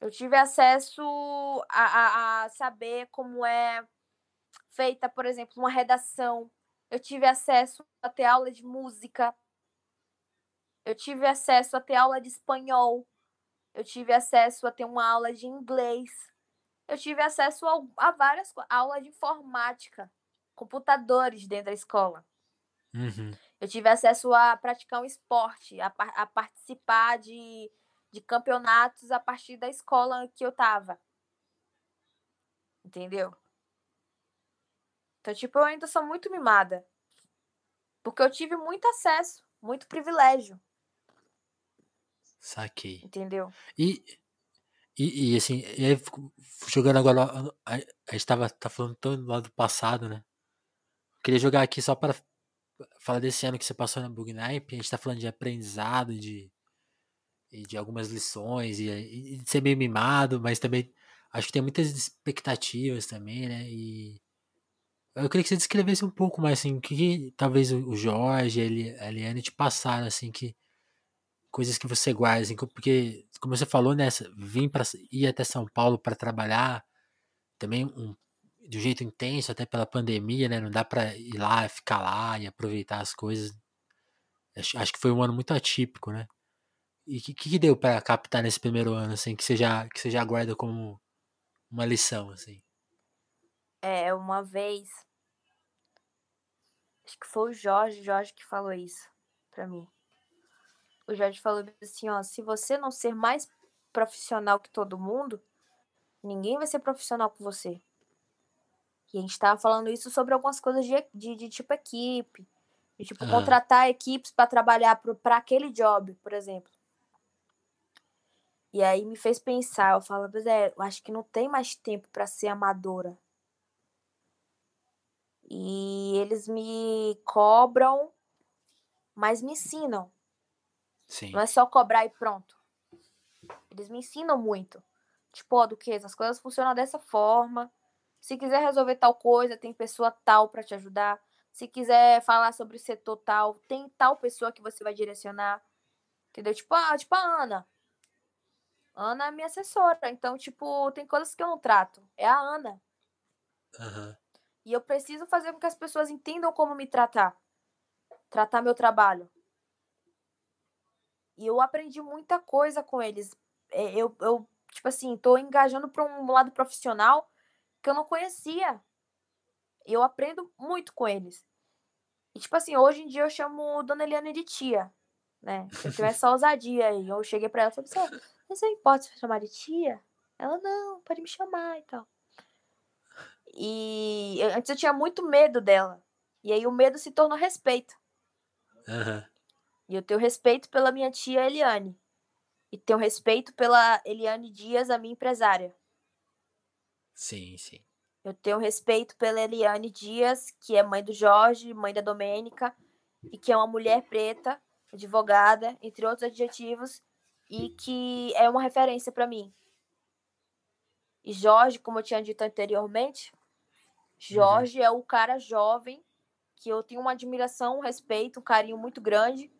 Eu tive acesso a, a, a saber como é feita, por exemplo, uma redação. Eu tive acesso a ter aula de música. Eu tive acesso a ter aula de espanhol. Eu tive acesso a ter uma aula de inglês. Eu tive acesso a, a várias aulas de informática, computadores dentro da escola. Uhum. Eu tive acesso a praticar um esporte, a, a participar de, de campeonatos a partir da escola que eu tava. Entendeu? Então, tipo, eu ainda sou muito mimada. Porque eu tive muito acesso, muito privilégio, Saquei. entendeu? E, e, e, assim, e aí, jogando agora, a, a gente tava tá falando tanto lá do passado, né? Queria jogar aqui só para falar desse ano que você passou na Bugnipe. A gente tá falando de aprendizado, de, de algumas lições, e, e de ser meio mimado, mas também acho que tem muitas expectativas também, né? E eu queria que você descrevesse um pouco mais, assim, o que, que talvez o Jorge, Eli- a Eliane te passaram, assim, que coisas que você guarda, assim, porque, como você falou, né, essa- vim para ir até São Paulo para trabalhar, também um, de um jeito intenso, até pela pandemia, né, não dá para ir lá, ficar lá e aproveitar as coisas. Acho, acho que foi um ano muito atípico, né? E o que, que deu para captar nesse primeiro ano, assim, que você já, que você já guarda como uma lição, assim? É, uma vez. Acho que foi o Jorge, Jorge que falou isso pra mim. O Jorge falou assim, ó, se você não ser mais profissional que todo mundo, ninguém vai ser profissional com você. E a gente tava falando isso sobre algumas coisas de, de, de tipo equipe. De tipo, contratar equipes pra trabalhar pra aquele job, por exemplo. E aí me fez pensar, eu falo, mas é, eu acho que não tem mais tempo pra ser amadora. E eles me cobram, mas me ensinam. Sim. Não é só cobrar e pronto. Eles me ensinam muito. Tipo, ó, Duquesa, as coisas funcionam dessa forma. Se quiser resolver tal coisa, tem pessoa tal pra te ajudar. Se quiser falar sobre o setor tal, tem tal pessoa que você vai direcionar. Entendeu? Tipo, ah, tipo a Ana. Ana é minha assessora. Então, tipo, tem coisas que eu não trato. É a Ana. Aham. E eu preciso fazer com que as pessoas entendam como me tratar. Tratar meu trabalho. E eu aprendi muita coisa com eles. É, Eu, eu tipo assim, tô engajando para um lado profissional que eu não conhecia. Eu aprendo muito com eles. E, tipo assim, hoje em dia eu chamo Dona Eliane de tia, né? Eu tenho essa ousadia aí. Eu cheguei pra ela e falei, você, você importa se chamar de tia? Ela, não, pode me chamar e tal. E eu- antes eu tinha muito medo dela. E aí o medo se tornou respeito. Aham. E eu tenho respeito pela minha tia Eliane. E tenho respeito pela Eliane Dias, a minha empresária. Sim, sim. Eu tenho respeito pela Eliane Dias, que é mãe do Jorge, mãe da Domênica, e que é uma mulher preta, advogada, entre outros adjetivos, e que é uma referência para mim. E Jorge, como eu tinha dito anteriormente, Jorge é o cara jovem que eu tenho uma admiração, um respeito, um carinho muito grande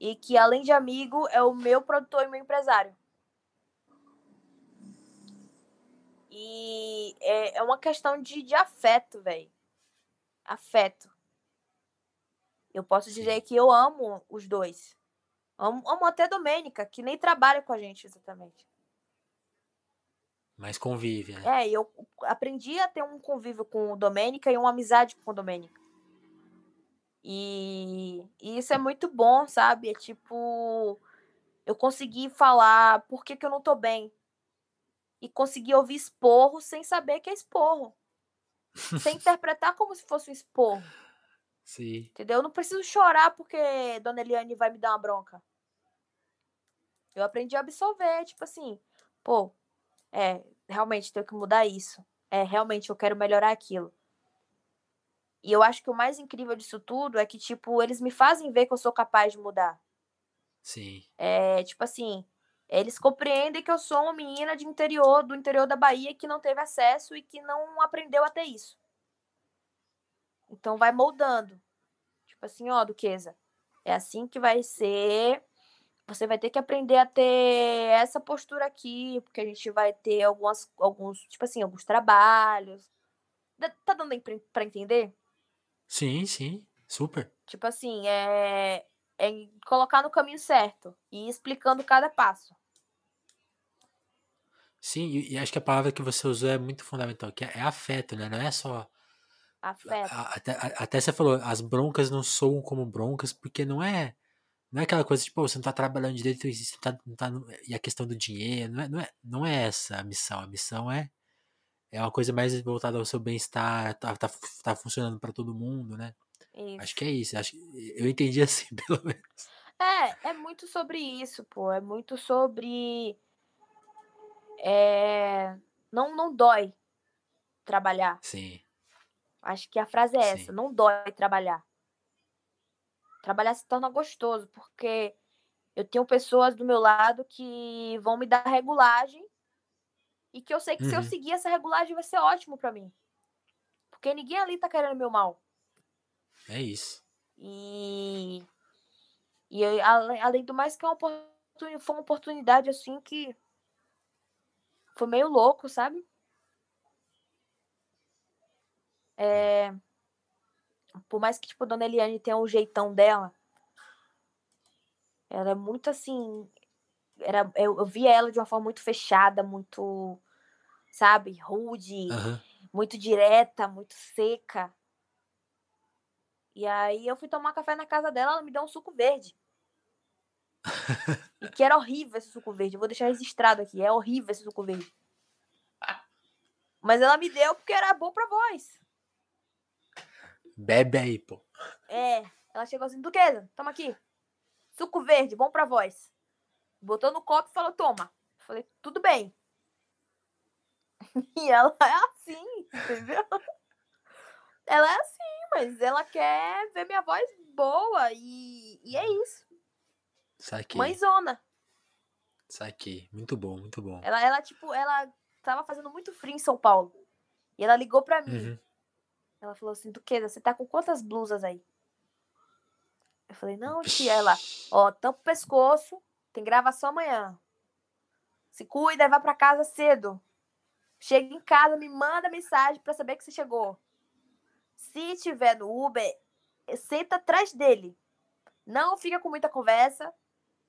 e que além de amigo é o meu produtor e meu empresário. E é, é uma questão de, de afeto, velho. Afeto. Eu posso dizer que eu amo os dois. Amo, amo até a Domênica, que nem trabalha com a gente exatamente. Mas convive, né? É, eu aprendi a ter um convívio com o Domênica e uma amizade com o Domênica. E, e isso é muito bom, sabe? É tipo, eu consegui falar por que, que eu não tô bem. E consegui ouvir esporro sem saber que é esporro. sem interpretar como se fosse um esporro. Sim. Entendeu? Eu não preciso chorar porque Dona Eliane vai me dar uma bronca. Eu aprendi a absorver, tipo assim, pô, é, realmente tenho que mudar isso. É, realmente eu quero melhorar aquilo. E eu acho que o mais incrível disso tudo é que, tipo, eles me fazem ver que eu sou capaz de mudar. Sim. É, tipo assim, eles compreendem que eu sou uma menina de interior, do interior da Bahia, que não teve acesso e que não aprendeu a ter isso. Então vai moldando. Tipo assim, ó, Duquesa, é assim que vai ser. Você vai ter que aprender a ter essa postura aqui, porque a gente vai ter algumas, alguns, tipo assim, alguns trabalhos. Tá dando para entender? Sim, sim, super. Tipo assim, é, é colocar no caminho certo e ir explicando cada passo. Sim, e, e acho que a palavra que você usou é muito fundamental, que é, é afeto, né? Não é só Afeto. Até, até você falou, as broncas não soam como broncas, porque não é. Não é aquela coisa tipo, você não tá trabalhando direito e, tá, não tá, e a questão do dinheiro. Não é, não, é, não é essa a missão. A missão é, é uma coisa mais voltada ao seu bem-estar, tá, tá, tá funcionando para todo mundo, né? Isso. Acho que é isso. Acho, eu entendi assim, pelo menos. É, é muito sobre isso, pô. É muito sobre. É, não, não dói trabalhar. Sim. Acho que a frase é essa: Sim. não dói trabalhar. Trabalhar se torna gostoso, porque eu tenho pessoas do meu lado que vão me dar regulagem e que eu sei que uhum. se eu uhum. seguir essa regulagem vai ser ótimo para mim. Porque ninguém ali tá querendo meu mal. É isso. E, e além, além do mais que é uma oportunidade, foi uma oportunidade assim que foi meio louco, sabe? É... Por mais que, tipo, Dona Eliane tenha um jeitão dela, ela é muito assim. Era, eu, eu via ela de uma forma muito fechada, muito, sabe, rude, uhum. muito direta, muito seca. E aí eu fui tomar café na casa dela, ela me deu um suco verde. e que era horrível esse suco verde. Eu vou deixar registrado aqui. É horrível esse suco verde. Mas ela me deu porque era bom pra voz. Bebe aí, pô. É. Ela chegou assim, Duquesa, toma aqui. Suco verde, bom pra voz. Botou no copo e falou, toma. Falei, tudo bem. E ela é assim, entendeu? ela é assim, mas ela quer ver minha voz boa e, e é isso. Saquei. Mãezona. Saquei. Muito bom, muito bom. Ela, ela, tipo, ela tava fazendo muito frio em São Paulo. E ela ligou pra mim. Uhum. Ela falou assim, Duquesa, você tá com quantas blusas aí? Eu falei, não, tia. Ela, ó, tampa o pescoço, tem gravação amanhã. Se cuida e vai pra casa cedo. Chega em casa, me manda mensagem para saber que você chegou. Se tiver no Uber, senta atrás dele. Não fica com muita conversa.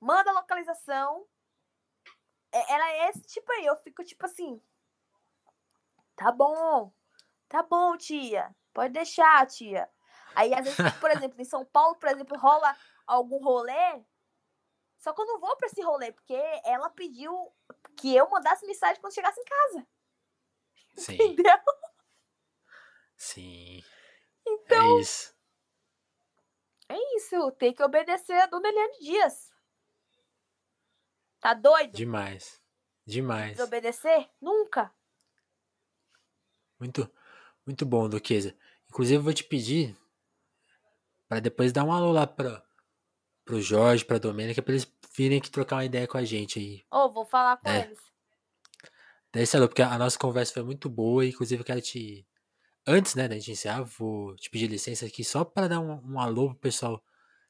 Manda localização. É, ela é esse tipo aí. Eu fico tipo assim. Tá bom. Tá bom, tia. Pode deixar, tia. Aí, às vezes, por exemplo, em São Paulo, por exemplo, rola algum rolê. Só que eu não vou pra esse rolê, porque ela pediu que eu mandasse mensagem quando chegasse em casa. Sim. Entendeu? Sim. Então. É isso. É isso. Tem que obedecer a dona Eliane Dias. Tá doido? Demais. Demais. Desobedecer? Nunca. Muito, muito bom, Duquesa. Inclusive, eu vou te pedir para depois dar um alô lá pra, pro Jorge, pra Domênica, pra eles virem aqui trocar uma ideia com a gente aí. Ô, oh, vou falar com é. eles. Daí, alô, porque a nossa conversa foi muito boa, inclusive eu quero te. Antes, né, da gente encerrar, vou te pedir licença aqui só para dar um, um alô pro pessoal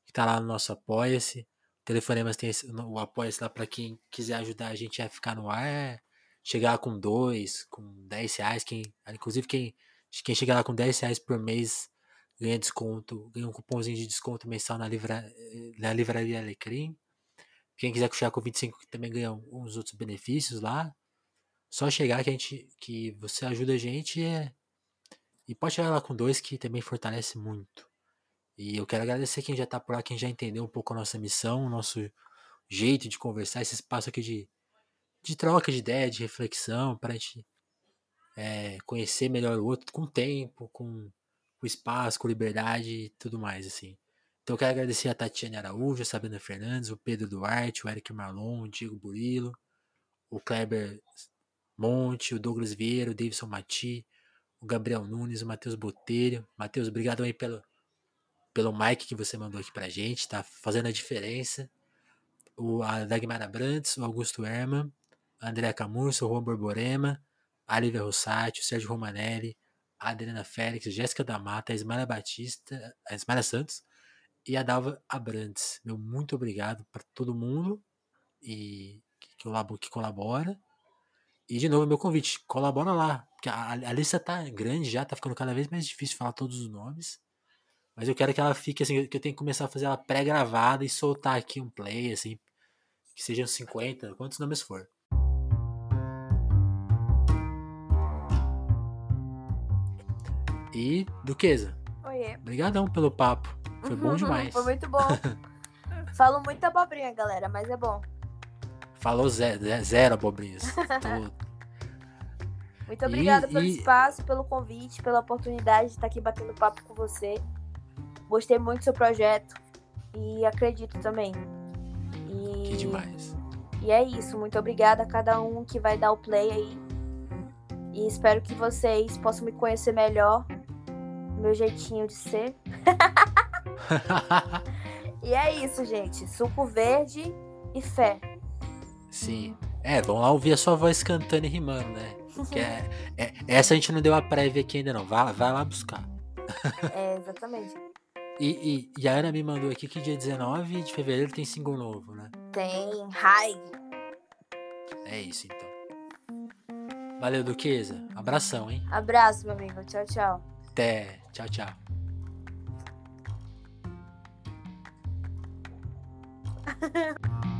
que tá lá no nosso Apoia-se. Telefonemas tem esse, o Apoia-se lá para quem quiser ajudar a gente a ficar no ar. É chegar com dois, com 10 reais. Quem, inclusive, quem, quem chegar lá com 10 reais por mês ganha desconto, ganha um cupomzinho de desconto mensal na, livra, na livraria Alecrim. Quem quiser chegar com 25 também ganha uns outros benefícios lá. Só chegar que a gente que você ajuda a gente é, e pode chegar lá com dois que também fortalece muito. E eu quero agradecer quem já tá por lá, quem já entendeu um pouco a nossa missão, o nosso jeito de conversar, esse espaço aqui de de troca de ideia, de reflexão, para a gente é, conhecer melhor o outro com tempo, com, com espaço, com liberdade e tudo mais, assim. Então eu quero agradecer a Tatiane Araújo, a Sabrina Fernandes, o Pedro Duarte, o Eric Marlon, o Diego Burilo, o Kleber Monte, o Douglas Vieira, o Davidson Mati, o Gabriel Nunes, o Matheus Botelho. Matheus, obrigado aí pelo, pelo mic que você mandou aqui pra gente, tá fazendo a diferença. O, a Dagmar Abrantes, o Augusto Herman, a Andrea Camurso, o Juan Borborema, a Lívia Rossati, o Sérgio Romanelli, a Adriana Félix, Jéssica da Mata, a Batista, a Ismaela Santos e a Dalva Abrantes. Meu muito obrigado para todo mundo e que, que colabora. E de novo, meu convite, colabora lá. Porque a, a lista tá grande já, tá ficando cada vez mais difícil falar todos os nomes. Mas eu quero que ela fique assim, que eu tenho que começar a fazer ela pré-gravada e soltar aqui um play, assim, que sejam 50, quantos nomes for. E, Duquesa. Oiê. Obrigadão pelo papo. Foi bom demais. Foi muito bom. Falo muita abobrinha, galera, mas é bom. Falou zero, zero abobrinhas. Muito obrigada pelo e... espaço, pelo convite, pela oportunidade de estar aqui batendo papo com você. Gostei muito do seu projeto e acredito também. E... Que demais. E é isso. Muito obrigada a cada um que vai dar o play aí. E espero que vocês possam me conhecer melhor. Meu jeitinho de ser. e é isso, gente. Suco verde e fé. Sim. É, vamos lá ouvir a sua voz cantando e rimando, né? Que é, é, essa a gente não deu a prévia aqui ainda não. Vai, vai lá buscar. É, exatamente. E, e, e, a Ana me mandou aqui que dia 19 de fevereiro tem single novo, né? Tem, High. É isso então. Valeu, Duquesa. Abração, hein? Abraço, meu amigo. Tchau, tchau. 对，教教。